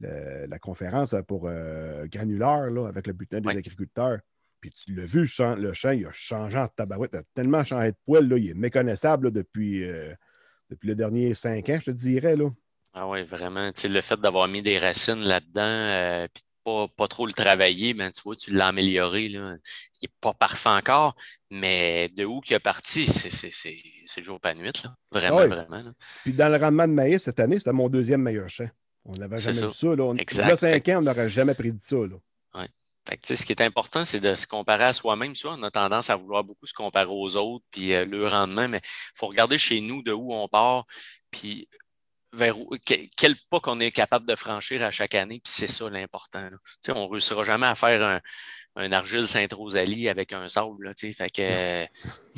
la, conférence pour euh, granulaire là, avec le butin des agriculteurs. Puis tu l'as vu, le champ, il a changé en tabarouette. Il a tellement changé de poil, là, il est méconnaissable depuis. Euh, depuis les derniers cinq ans, je te dirais. Là. Ah oui, vraiment. le fait d'avoir mis des racines là-dedans, euh, puis pas, pas trop le travailler, ben, tu vois, tu l'as amélioré. Là. Il n'est pas parfait encore, mais de où qu'il est parti, [laughs] c'est jour pas nuit. Là. Vraiment, ah vraiment. Puis dans le rendement de maïs cette année, c'était mon deuxième meilleur champ. On n'avait jamais vu ça. Là. On, a cinq ans, on n'aurait jamais prédit ça. Là. Ouais ce qui est important, c'est de se comparer à soi-même. on a tendance à vouloir beaucoup se comparer aux autres, puis euh, le rendement, mais il faut regarder chez nous de où on part. Puis vers quel pas qu'on est capable de franchir à chaque année, puis c'est ça l'important. On ne réussira jamais à faire un, un argile Saint-Rosalie avec un sable. Là, fait que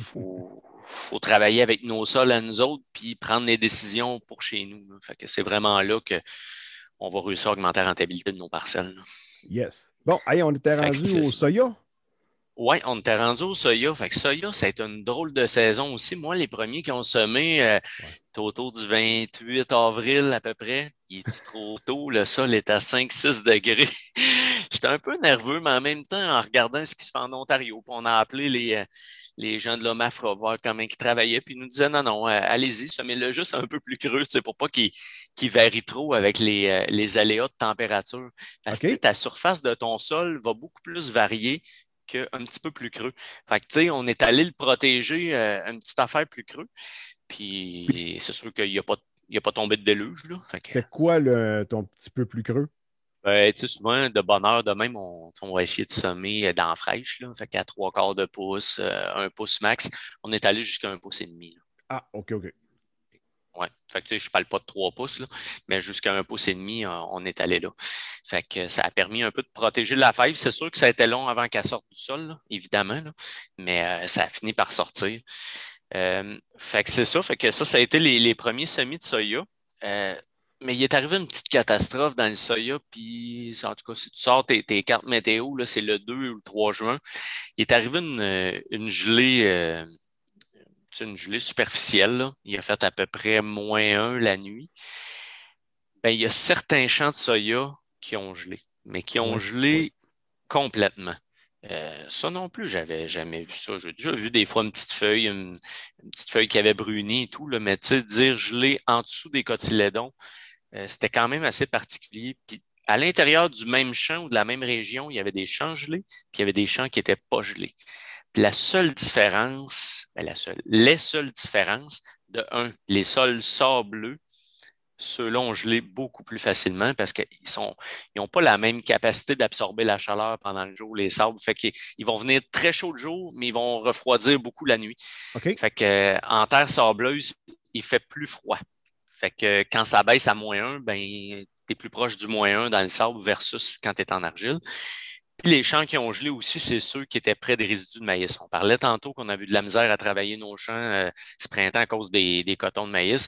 faut, travailler avec nos sols à nous autres, puis prendre les décisions pour chez nous. Fait que c'est vraiment là qu'on va réussir à augmenter la rentabilité de nos parcelles. Yes. Bon, allez, on était rendu au soya. Oui, on était rendu au soya. Fait que soya, ça a été une drôle de saison aussi. Moi, les premiers qui ont semé, euh, autour du 28 avril à peu près. Il est trop tôt, le sol est à 5-6 degrés. [laughs] J'étais un peu nerveux, mais en même temps, en regardant ce qui se fait en Ontario, on a appelé les, euh, les gens de l'OMAFRA, voir comment ils travaillaient, puis ils nous disaient non, non, euh, allez-y, semez-le juste un peu plus creux, pour pas qu'il varie trop avec les, les, aléas de température. Parce que ta surface de ton sol va beaucoup plus varier qu'un petit peu plus creux. Fait que, tu sais, on est allé le protéger euh, une petite affaire plus creux. Puis c'est sûr qu'il n'y a, pas, a pas tombé de déluge. Là. C'est quoi le, ton petit peu plus creux? Ben, tu sais, souvent, de bonne heure, de même, on, va essayer de semer dans la fraîche. Là. Fait qu'à trois quarts de pouce, euh, un pouce max, on est allé jusqu'à un pouce et demi. Ah, OK, OK. Oui. Fait que, je ne parle pas de 3 pouces, mais jusqu'à un pouce et demi, on, est allé là. Fait que ça a permis un peu de protéger la fève. C'est sûr que ça a été long avant qu'elle sorte du sol, évidemment, mais euh, ça a fini par sortir. Euh, fait que c'est ça. Fait que ça, ça a été les, premiers semis de soya. Euh, mais il est arrivé une petite catastrophe dans le soya, puis en tout cas, si tu sors tes, cartes météo, c'est le 2 ou le 3 juin, il est arrivé une, une gelée une gelée superficielle. Il a fait à peu près moins 1 la nuit. Ben, il y a certains champs de soya qui ont gelé, mais qui ont gelé complètement. Euh, ça non plus, j'avais jamais vu ça. J'ai déjà vu des fois une petite feuille, une, petite feuille qui avait bruni et tout, là, mais dire gelé en dessous des cotylédons, euh, c'était quand même assez particulier. Puis à l'intérieur du même champ ou de la même région, il y avait des champs gelés, puis il y avait des champs qui n'étaient pas gelés la seule différence, ben, la seule, les seules différences, de un, les sols sableux, ceux-là ont gelé beaucoup plus facilement parce qu'ils n'ont pas la même capacité d'absorber la chaleur pendant le jour, les sables. Fait qu'ils ils vont venir très chauds le jour, mais ils vont refroidir beaucoup la nuit. Fait que, en terre sableuse, il fait plus froid. Que quand ça baisse à moins 1, ben, tu es plus proche du moins 1 dans le sable versus quand tu es en argile les champs qui ont gelé aussi, c'est ceux qui étaient près des résidus de maïs. On parlait tantôt qu'on a vu de la misère à travailler nos champs euh, ce printemps à cause des, cotons de maïs.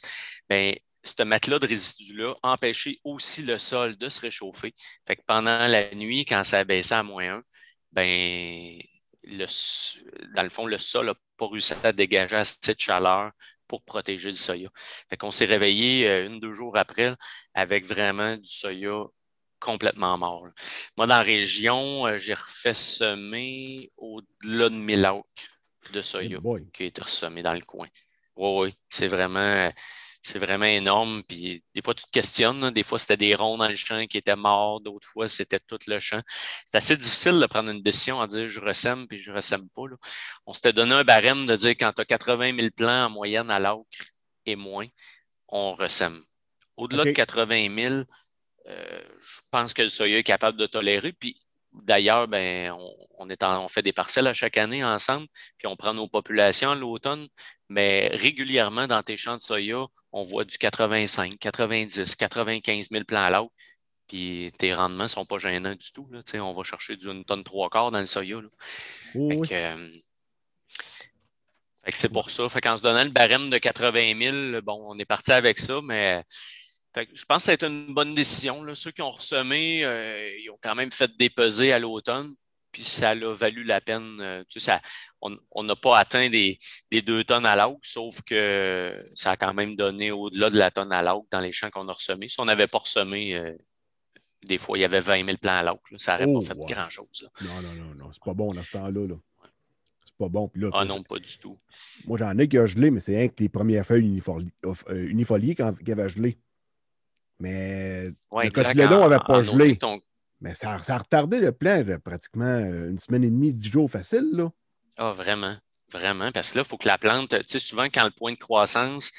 Bien, ce matelas de résidus-là empêchait aussi le sol de se réchauffer. Fait pendant la nuit, quand ça baissait à moins 1, ben, dans le fond, le sol n'a pas réussi à dégager assez de chaleur pour protéger le soya. Fait qu'on s'est réveillé euh, une, deux jours après avec vraiment du soya complètement mort. Moi, dans la région, euh, j'ai refait semer au-delà de 1000 acres de soya qui a été ressemé dans le coin. Oui, oui, c'est vraiment, c'est vraiment énorme. Puis des fois, tu te questionnes. Des fois, c'était des ronds dans le champ qui étaient morts. D'autres fois, c'était tout le champ. C'est assez difficile de prendre une décision à dire je ressème puis je ressème pas. On s'était donné un barème de dire quand tu as 80 000 plants en moyenne à l'acre et moins, on ressème. Au-delà de 80 000, euh, je pense que le soya est capable de tolérer. Puis d'ailleurs, ben, on, est on fait des parcelles à chaque année ensemble, puis on prend nos populations à l'automne, mais régulièrement dans tes champs de soya, on voit du 85, 90, 95 000 plants à l'eau. Puis tes rendements ne sont pas gênants du tout. Là. On va chercher d'une tonne trois quarts dans le soya. Euh, c'est pour ça. Fait qu'en se donnant le barème de 80 000, bon, on est parti avec ça, mais je pense que ça a été une bonne décision. Ceux qui ont ressemé, euh, ils ont quand même fait dépeser à l'automne, puis ça a valu la peine. Euh, ça, on n'a pas atteint des, deux tonnes à l'autre, sauf que ça a quand même donné au-delà de la tonne à l'autre dans les champs qu'on a ressemés. Si on n'avait pas ressemé, euh, des fois, il y avait 20 000 plants à l'autre. Ça n'aurait pas oh, fait grand-chose. Non, non, non, non. C'est pas bon dans ce temps-là. Là. C'est pas bon. ah non, pas du tout. Moi, j'en ai qui ont gelé, mais c'est rien que les premières feuilles unifoliées qui avaient gelé. Mais ouais, le cotylédon n'avait pas gelé. Mais ça, ça, a retardé le plan pratiquement euh, une semaine et demie, dix jours facile. Là. Ah, vraiment. Vraiment. Parce que là, il faut que la plante, tu sais, souvent, quand le point de croissance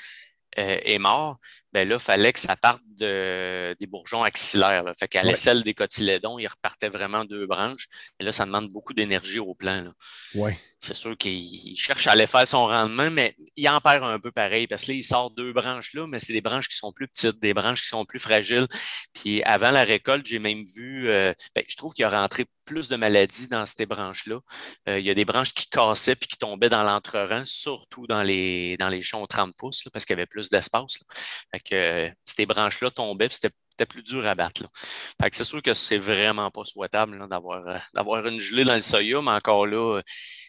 euh, est mort, ben là, il fallait que ça parte de, des bourgeons axillaires. Là. Fait qu'à l'aisselle des cotylédons, il repartait vraiment deux branches. Et là, ça demande beaucoup d'énergie au plan. Ouais. C'est sûr qu'il cherche à aller faire son rendement, mais il en perd un peu pareil parce que là, il sort deux branches là, mais c'est des branches qui sont plus petites, des branches qui sont plus fragiles. Puis avant la récolte, j'ai même vu, euh, ben, je trouve qu'il a rentré plus de maladies dans ces branches-là. Euh, il y a des branches qui cassaient puis qui tombaient dans l'entre-rang, surtout dans les, dans les champs 30 pouces, parce qu'il y avait plus d'espace. Que euh, ces branches-là tombaient, puis c'était plus dur à battre. Fait que c'est sûr que c'est vraiment pas souhaitable d'avoir, euh, d'avoir une gelée dans le soya, mais encore là,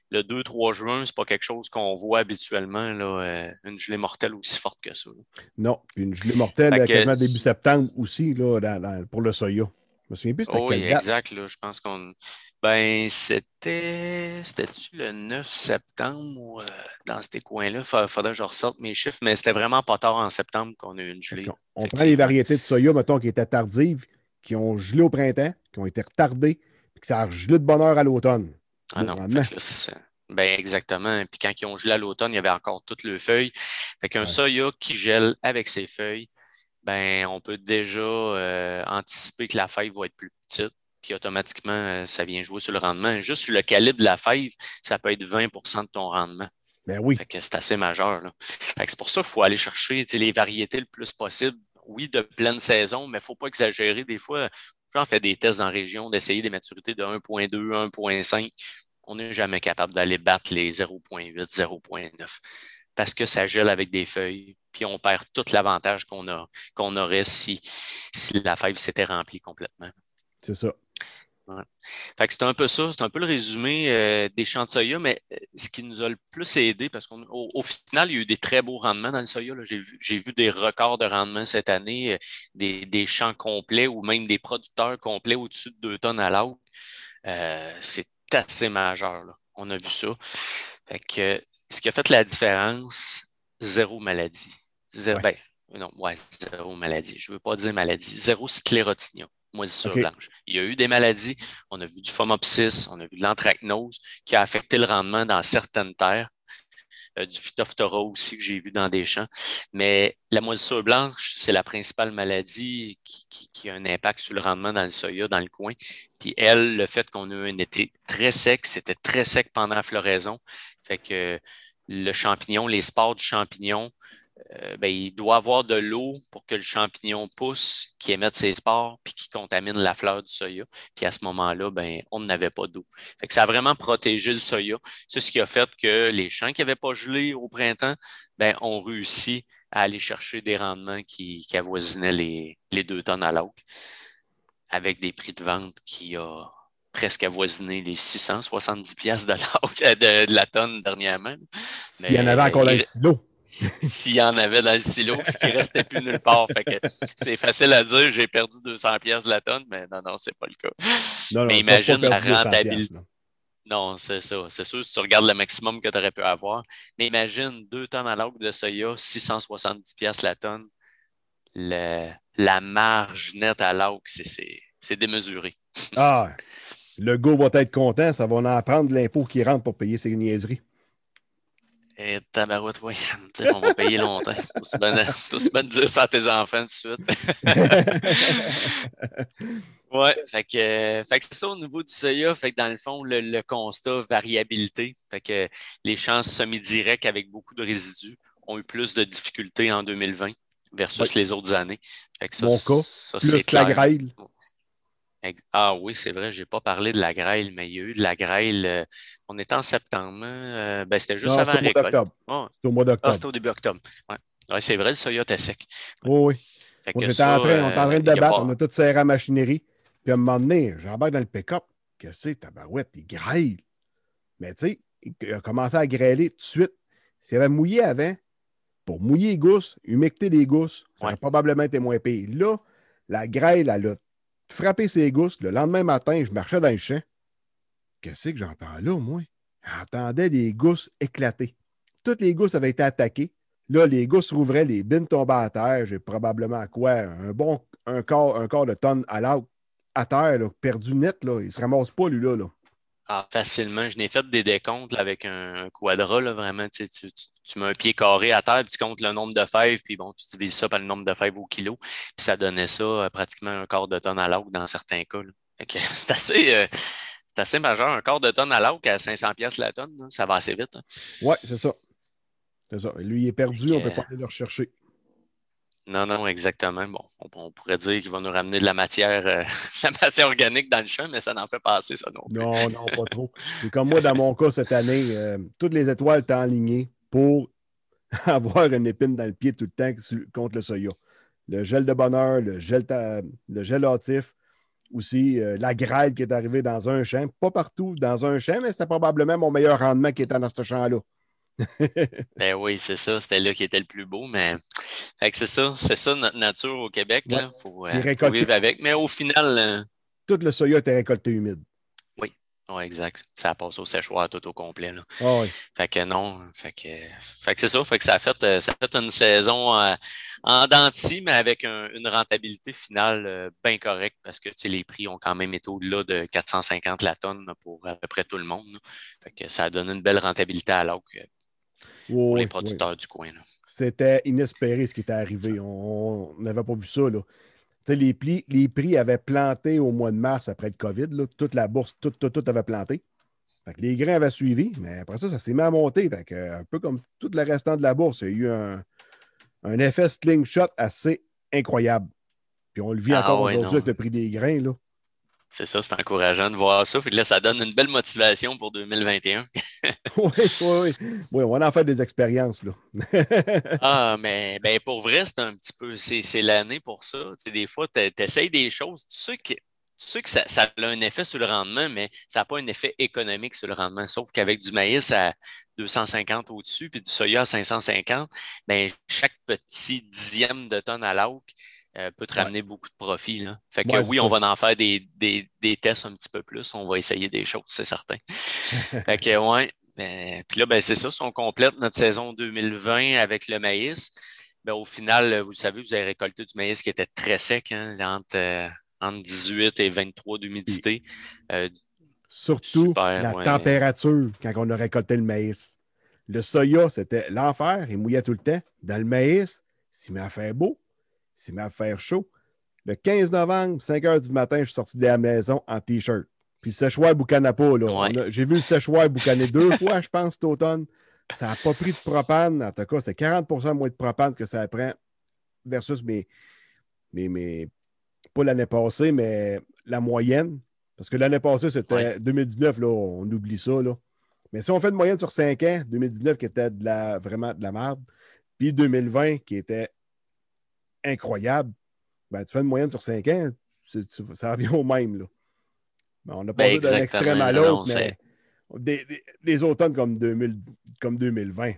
le 2-3 juin, c'est pas quelque chose qu'on voit habituellement, là, une gelée mortelle aussi forte que ça. Non, une gelée mortelle quasiment début septembre aussi là, pour le soya. Je me souviens plus c'était oh, Oui, exact. Là, je pense qu'on. Ben, c'était. C'était-tu le 9 septembre euh, dans ces coins-là? Il faudrait que je ressorte mes chiffres, mais c'était vraiment pas tard en septembre qu'on a eu une gelée. On, prend les variétés de soya, mettons, qui étaient tardives, qui ont gelé au printemps, qui ont été retardées, puis que ça a gelé de bonheur à l'automne. Ah non, ben exactement. Puis quand ils ont gelé à l'automne, il y avait encore toutes les feuilles. Fait qu'un soya qui gèle avec ses feuilles, ben, on peut déjà euh, anticiper que la fève va être plus petite, puis automatiquement, euh, ça vient jouer sur le rendement. Juste sur le calibre de la fève, ça peut être 20% de ton rendement. Ben oui. c'est assez majeur. c'est pour ça qu'il faut aller chercher les variétés le plus possible. Oui, de pleine saison, mais il ne faut pas exagérer. Des fois, j'en fais des tests dans la région, d'essayer des maturités de 1.2, 1.5. On n'est jamais capable d'aller battre les 0.8, 0.9 parce que ça gèle avec des feuilles, puis on perd tout l'avantage qu'on a qu'on aurait si, si la feuille s'était remplie complètement. C'est ça. Fait que c'est un peu ça, c'est un peu le résumé euh, des champs de soya, mais euh, ce qui nous a le plus aidé, parce qu'au au final, il y a eu des très beaux rendements dans le soya. J'ai vu, vu, des records de rendement cette année, euh, des, des, champs complets ou même des producteurs complets au-dessus de 2 tonnes à l'eau. c'est assez majeur. Là. On a vu ça. Fait que ce qui a fait la différence, zéro maladie. Zéro, ben, non, ouais, zéro maladie. Je ne veux pas dire maladie. Zéro sclérotinia, moisissure blanche. Il y a eu des maladies. On a vu du phomopsis, on a vu de l'anthracnose qui a affecté le rendement dans certaines terres. Euh, du phytophthora aussi que j'ai vu dans des champs. Mais la moisissure blanche, c'est la principale maladie qui, a un impact sur le rendement dans le soya, dans le coin. Puis elle, le fait qu'on a eu un été très sec, c'était très sec pendant la floraison. Fait que le champignon, les spores du champignon, euh, ben, il doit avoir de l'eau pour que le champignon pousse, qui émette ses spores, puis qui contamine la fleur du soya. Puis à ce moment-là, ben, on n'avait pas d'eau. ça a vraiment protégé le soya. C'est ce qui a fait que les champs qui n'avaient pas gelé au printemps ben, ont réussi à aller chercher des rendements qui, avoisinaient les, les, deux tonnes à l'eau, avec des prix de vente qui ont presque avoisiné les 670 pièces de, de, de, la tonne dernièrement. S'il y en avait encore le silo. [laughs] S'il y en avait dans le silo, ce qui restait plus nulle part. c'est facile à dire, j'ai perdu 200 pièces de la tonne, mais non, non, c'est pas le cas. mais imagine la rentabilité. Non, c'est ça. C'est sûr, si tu regardes le maximum que tu aurais pu avoir. Mais imagine deux tonnes à l'eau de soya, 670 pièces la tonne. la marge nette à l'eau, c'est démesuré. Ah, le go va être content. Ça va en apprendre l'impôt qui rentre pour payer ses niaiseries. Et tabarouette, oui. [laughs] on va payer longtemps. C'est aussi bien de dire ça à tes enfants tout de suite. [laughs] oui, fait que, fait que c'est ça au niveau du soya. Fait que dans le fond, le, constat variabilité. Fait que les chances semi-directs avec beaucoup de résidus ont eu plus de difficultés en 2020 versus les autres années. Fait que ça, Mon cas, ça, plus la grêle. Ah oui, c'est vrai, je n'ai pas parlé de la grêle, mais il y a eu de la grêle. Euh, on était en septembre. Hein, euh, ben, c'était juste avant la récolte. C'était au mois d'octobre. Ah, c'était au début octobre. Ouais. c'est vrai, le soya était sec. Oui, oui. on, était en train, on était en train de euh, débattre, on a tout serré à la machinerie. Puis à un moment donné, j'embarque dans le pick-up. Que c'est, tabarouette? Il grêle. Mais tu sais, il a commencé à grêler tout de suite. S'il avait mouillé avant, pour mouiller les gousses, humecter les gousses, ça aurait probablement été moins pire. Là, la grêle, elle a frapper ses gousses. Le lendemain matin, je marchais dans le champ. Qu'est-ce que j'entends là, moi? J'entendais des gousses éclater. Toutes les gousses avaient été attaquées. Là, les gousses rouvraient, les bines tombaient à terre. J'ai probablement quoi? Un bon un quart, un de tonne à l'autre à terre, perdu net. Là. Il ne se ramasse pas, lui, là. Ah, facilement. Je n'ai fait des décomptes avec un, quadra, là, vraiment. Tu, tu, tu, mets un pied carré à terre, puis tu comptes le nombre de fèves, puis bon, tu divises ça par le nombre de fèves au kilo. Puis ça donnait ça euh, pratiquement un quart de tonne à l'autre dans certains cas. [laughs] C'est assez, euh, assez majeur. Un quart de tonne à l'autre à 500 pièces la tonne, ça va assez vite. Hein. Oui, c'est ça. C'est ça. Lui, il est perdu, on ne peut pas aller le rechercher. Non, non, exactement. Bon, on, pourrait dire qu'il va nous ramener de la matière, euh, [laughs] la matière organique dans le champ, mais ça n'en fait pas assez, ça non. Non, non, pas trop. Comme moi, dans mon cas, cette année, euh, toutes les étoiles étaient alignées pour [laughs] avoir une épine dans le pied tout le temps contre le soya. Le gel de bonheur, le gel, le gel hâtif, aussi euh, la grêle qui est arrivée dans un champ. Pas partout dans un champ, mais c'était probablement mon meilleur rendement qui était dans ce champ-là. [laughs] ben oui, c'est ça. C'était là qui était le plus beau, mais c'est ça. C'est ça notre nature au Québec. Il euh, faut, vivre avec. Mais au final. Euh, Tout le soya était récolté humide. Oui, oui, exact. Ça passe au séchoir tout au complet. Là. Ah oui. Fait que non. Fait que, fait que c'est ça. Fait que ça a fait, ça a fait une saison en denti, mais avec une rentabilité finale bien correcte parce que les prix ont quand même été au-delà de 450 la tonne pour à peu près tout le monde. Fait que ça a donné une belle rentabilité à l'autre pour les producteurs du coin. C'était inespéré ce qui était arrivé. On n'avait pas vu ça. Là. Les, plis, les prix avaient planté au mois de mars après le COVID. Toute la bourse, tout, tout, avait planté. les grains avaient suivi, mais après ça, ça s'est mis à monter. un peu comme tout le restant de la bourse, il y a eu un, un effet slingshot assez incroyable. Puis on le vit ah encore aujourd'hui avec le prix des grains. Là. C'est ça, c'est encourageant de voir ça. Puis là, ça donne une belle motivation pour 2021. [laughs] oui, oui, oui. on va en faire des expériences. Là. [laughs] ah, mais ben, pour vrai, c'est un petit peu, c'est l'année pour ça. Tu des fois, tu essayes des choses. Tu sais que, que ça, a un effet sur le rendement, mais ça n'a pas un effet économique sur le rendement. Sauf qu'avec du maïs à 250 au-dessus, puis du soya à 550, ben, chaque petit dixième de tonne à l'auque, euh, peut te ramener beaucoup de profit. Là. Fait que oui, on va en faire des, tests un petit peu plus. On va essayer des choses, c'est certain. [laughs] fait que ouais. Ben, puis là, ben, c'est ça. Si on complète notre saison 2020 avec le maïs, ben, au final, vous savez, vous avez récolté du maïs qui était très sec, hein, entre, 18 euh, et 23 d'humidité. Euh, Surtout la température quand on a récolté le maïs. Le soya, c'était l'enfer, il mouillait tout le temps. Dans le maïs, s'il m'a fait beau, c'est ma faire chaud. Le 15 novembre, 5 h du matin, je suis sorti de la maison en T-shirt. Puis le séchoir boucana pas. Là. J'ai vu le séchoir boucaner deux [laughs] fois, je pense, cet automne. Ça n'a pas pris de propane. En tout cas, c'est 40% moins de propane que ça prend versus mes. mes, pas l'année passée, mais la moyenne. Parce que l'année passée, c'était 2019, là, on oublie ça. Là. Mais si on fait une moyenne sur 5 ans, 2019 qui était de la, vraiment de la merde, puis 2020 qui était incroyable, ben, tu fais une moyenne sur 5 ans, ça [laughs] revient au même. Là. Ben, on a pas ben, d'un extrême à l'autre, mais des, automnes comme, 2000, comme 2020,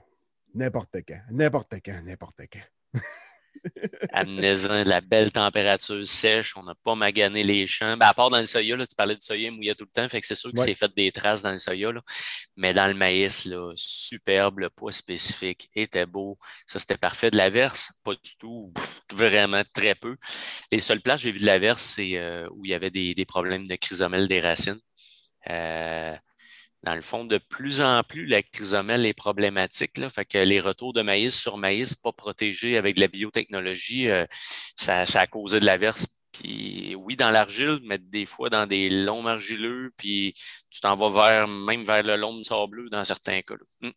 n'importe quand, n'importe quand, n'importe quand. [laughs] Amenez-en de la belle température sèche. On n'a pas magané les champs. Ben, à part dans le soya, là, tu parlais du soya mouillé tout le temps. Fait que c'est sûr que c'est fait des traces dans le soya. Là. Mais dans le maïs, là, superbe, le poids spécifique était beau. Ça, c'était parfait. De l'averse, pas du tout. Vraiment très peu. Les seules places j'ai vu de l'averse, c'est euh, où il y avait des, problèmes de chrysomèle des racines. Euh, dans le fond, de plus en plus, la chrysomèle est problématique. Là. Fait que les retours de maïs sur maïs pas protégés avec la biotechnologie, euh, ça, a causé de l'averse. Puis oui, dans l'argile, mais des fois dans des longs argileux, puis tu t'en vas vers même vers le long de sableux dans certains cas. Hmm.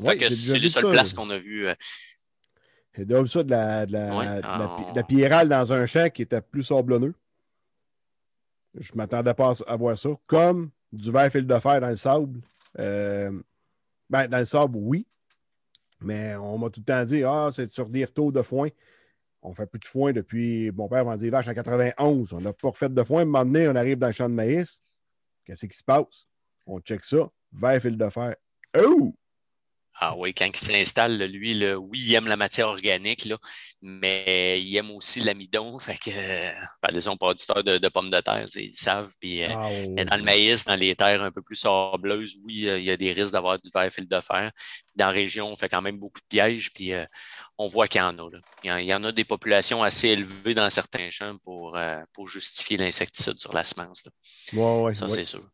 c'est les seules places qu'on a vues. Euh. J'ai déjà vu ça de la, de la, ah. pierrale dans un champ qui était plus sablonneux. Je ne m'attendais pas à voir ça. Comme du verre fil de fer dans le sable. Euh, ben, dans le sable, oui. Mais on m'a tout le temps dit Ah, c'est sur des retours de foin. On fait plus de foin depuis. Mon père vendait des vaches en 91. On n'a pas refait de foin. À un moment donné, on arrive dans le champ de maïs. Qu'est-ce qui se passe? On check ça. Verre fil de fer. Oh! Ah oui, quand il s'installe, lui, là, oui, il aime la matière organique, là, mais il aime aussi l'amidon. [laughs] Fait que, ben, les producteurs de, de, pommes de terre, ils savent. Puis, euh, ah mais dans le maïs, dans les terres un peu plus sableuses, oui, il y a des risques d'avoir du verre fil de fer. Dans la région, on fait quand même beaucoup de pièges, puis euh, on voit qu'il y en a. Là. Il, y en, a des populations assez élevées dans certains champs pour, euh, pour justifier l'insecticide sur la semence. Là. ça, c'est sûr.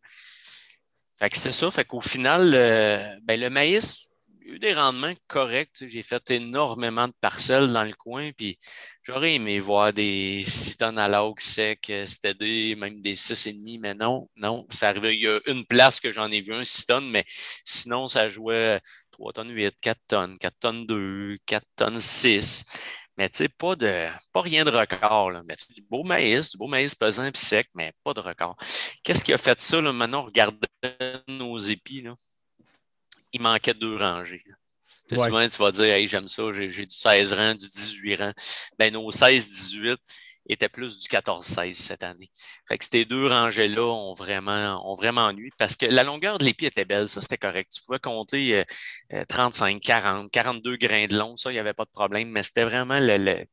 Fait que c'est ça. Fait qu'au final, euh, ben, le maïs, il eu des rendements corrects. J'ai fait énormément de parcelles dans le coin. Puis j'aurais aimé voir des 6 tonnes à l'auge sec, euh, c'était même des 6,5, mais non, non. Ça arrivait. Il y a une place que j'en ai vu un 6 tonnes, mais sinon, ça jouait 3 tonnes 8, 4 tonnes, 4 tonnes 2, 4 tonnes 6. Mais tu sais, pas de pas rien de record. Là. Mais du beau maïs, du beau maïs pesant et sec, mais pas de record. Qu'est-ce qui a fait ça? Là? Maintenant, on regarde nos épis. Là. Il manquait deux rangées. Souvent, tu vas dire hey, j'aime ça, j'ai, du 16 rangs, du 18 rangs. Ben, nos 16-18 étaient plus du 14-16 cette année. Fait que ces deux rangées-là ont vraiment, ont vraiment ennuyé parce que la longueur de l'épi était belle, ça c'était correct. Tu pouvais compter 35, 40, 42 grains de long, ça, il n'y avait pas de problème, mais c'était vraiment le, le,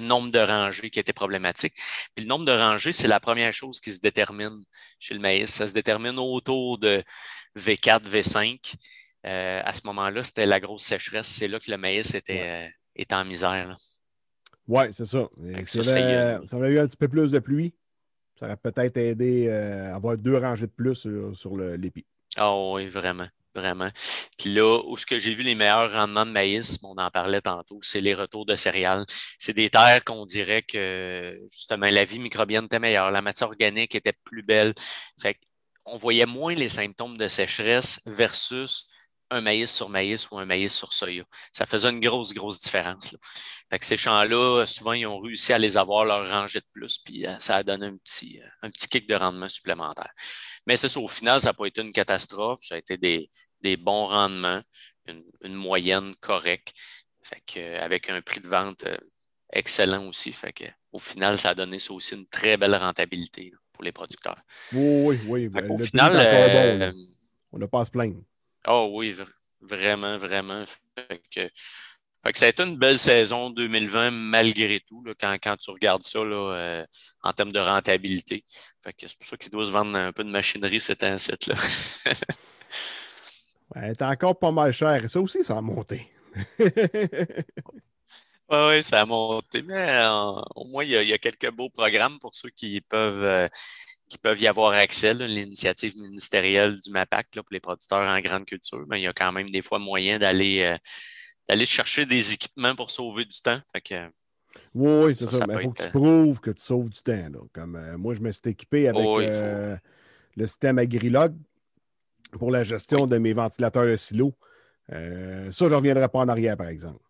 nombre de rangées qui était problématique. Puis le nombre de rangées, c'est la première chose qui se détermine chez le maïs. Ça se détermine autour de V4, V5. Euh, à ce moment-là, c'était la grosse sécheresse. C'est là que le maïs était, euh, en misère. Oui, c'est ça. ça, ça, aurait eu un petit peu plus de pluie. Ça aurait peut-être aidé euh, à avoir deux rangées de plus sur, l'épi. Ah oui, vraiment. Vraiment. Puis là, où ce que j'ai vu les meilleurs rendements de maïs, on en parlait tantôt, c'est les retours de céréales. C'est des terres qu'on dirait que justement la vie microbienne était meilleure, la matière organique était plus belle. Fait on voyait moins les symptômes de sécheresse versus un maïs sur maïs ou un maïs sur soya. Ça faisait une grosse, grosse différence. Fait que ces champs-là, souvent, ils ont réussi à les avoir leur rangée de plus, puis euh, ça a donné un petit, euh, un petit kick de rendement supplémentaire. Mais c'est ça, au final, ça n'a pas été une catastrophe, ça a été des, bons rendements, une, moyenne correcte, fait que, euh, avec un prix de vente excellent aussi. Fait que, au final, ça a donné ça aussi une très belle rentabilité pour les producteurs. Oui, oui, oui. Au final, on n'a pas à se plaindre. Oh oui, vraiment, vraiment. Fait que, ça a été une belle saison 2020 malgré tout, quand, quand, tu regardes ça là, euh, en termes de rentabilité. Fait que c'est pour ça qu'il doit se vendre un peu de machinerie cet là. [laughs] t'es encore pas mal cher. Ça aussi, ça a monté. [laughs] oui, ça a monté, mais euh, au moins, il y, a, quelques beaux programmes pour ceux qui peuvent, euh, qui peuvent y avoir accès, l'initiative ministérielle du MAPAC pour les producteurs en grande culture, mais il y a quand même des fois moyen d'aller euh, d'aller chercher des équipements pour sauver du temps. oui, c'est ça. il faut que tu prouves que tu sauves du temps. Comme euh, moi, je me suis équipé avec euh, le système Agrilog pour la gestion de mes ventilateurs de silo. ça, je ne reviendrai pas en arrière, par exemple.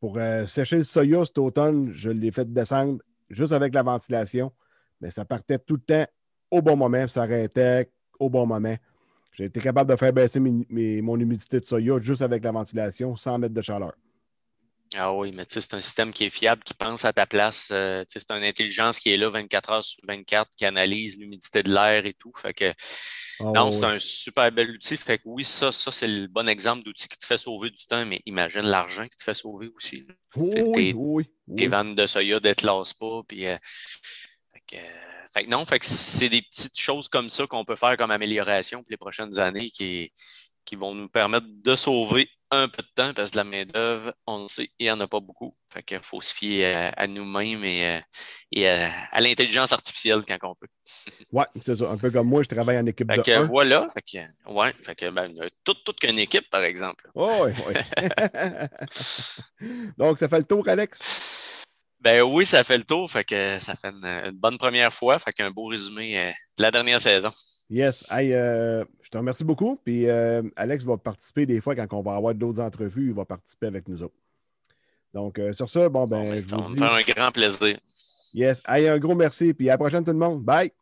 Pour sécher le soya cet automne, je l'ai fait descendre juste avec la ventilation, mais ça partait tout le temps au bon moment, ça arrêtait au bon moment. J'ai été capable de faire baisser mon humidité de soya juste avec la ventilation sans mettre de chaleur. Ah oui, mais tu sais, c'est un système qui est fiable, qui pense à ta place. Euh, c'est une intelligence qui est là 24 heures sur 24, qui analyse l'humidité de l'air et tout. Fait que, ah non, c'est un super bel outil. Fait que oui, ça, ça c'est le bon exemple d'outil qui te fait sauver du temps, mais imagine l'argent qui te fait sauver aussi. Oui, oui, tes, vannes de soya ne déclassent pas. Puis, euh, fait que non, fait que c'est des petites choses comme ça qu'on peut faire comme amélioration pour les prochaines années qui, qui vont nous permettre de sauver un peu de temps parce que la main-d'œuvre, on le sait, il n'y en a pas beaucoup. Fait qu'il faut se fier à, nous-mêmes et, à, l'intelligence artificielle quand on peut. [laughs] oui, c'est ça. Un peu comme moi, je travaille en équipe fait que, Voilà. Fait que, ouais, fait que, ben, toute, toute qu'une équipe, par exemple. oui, oui. [laughs] [laughs] Donc, ça fait le tour, Alex? Ben oui, ça fait le tour. Fait que ça fait une, bonne première fois. Fait qu'un beau résumé euh, de la dernière saison. Yes. Euh, je te remercie beaucoup. Puis euh, Alex va participer des fois quand on va avoir d'autres entrevues. Il va participer avec nous autres. Donc, sur ça, bon, ben. ça va me faire un grand plaisir. Yes. Allez, un gros merci. Puis à la prochaine, tout le monde. Bye.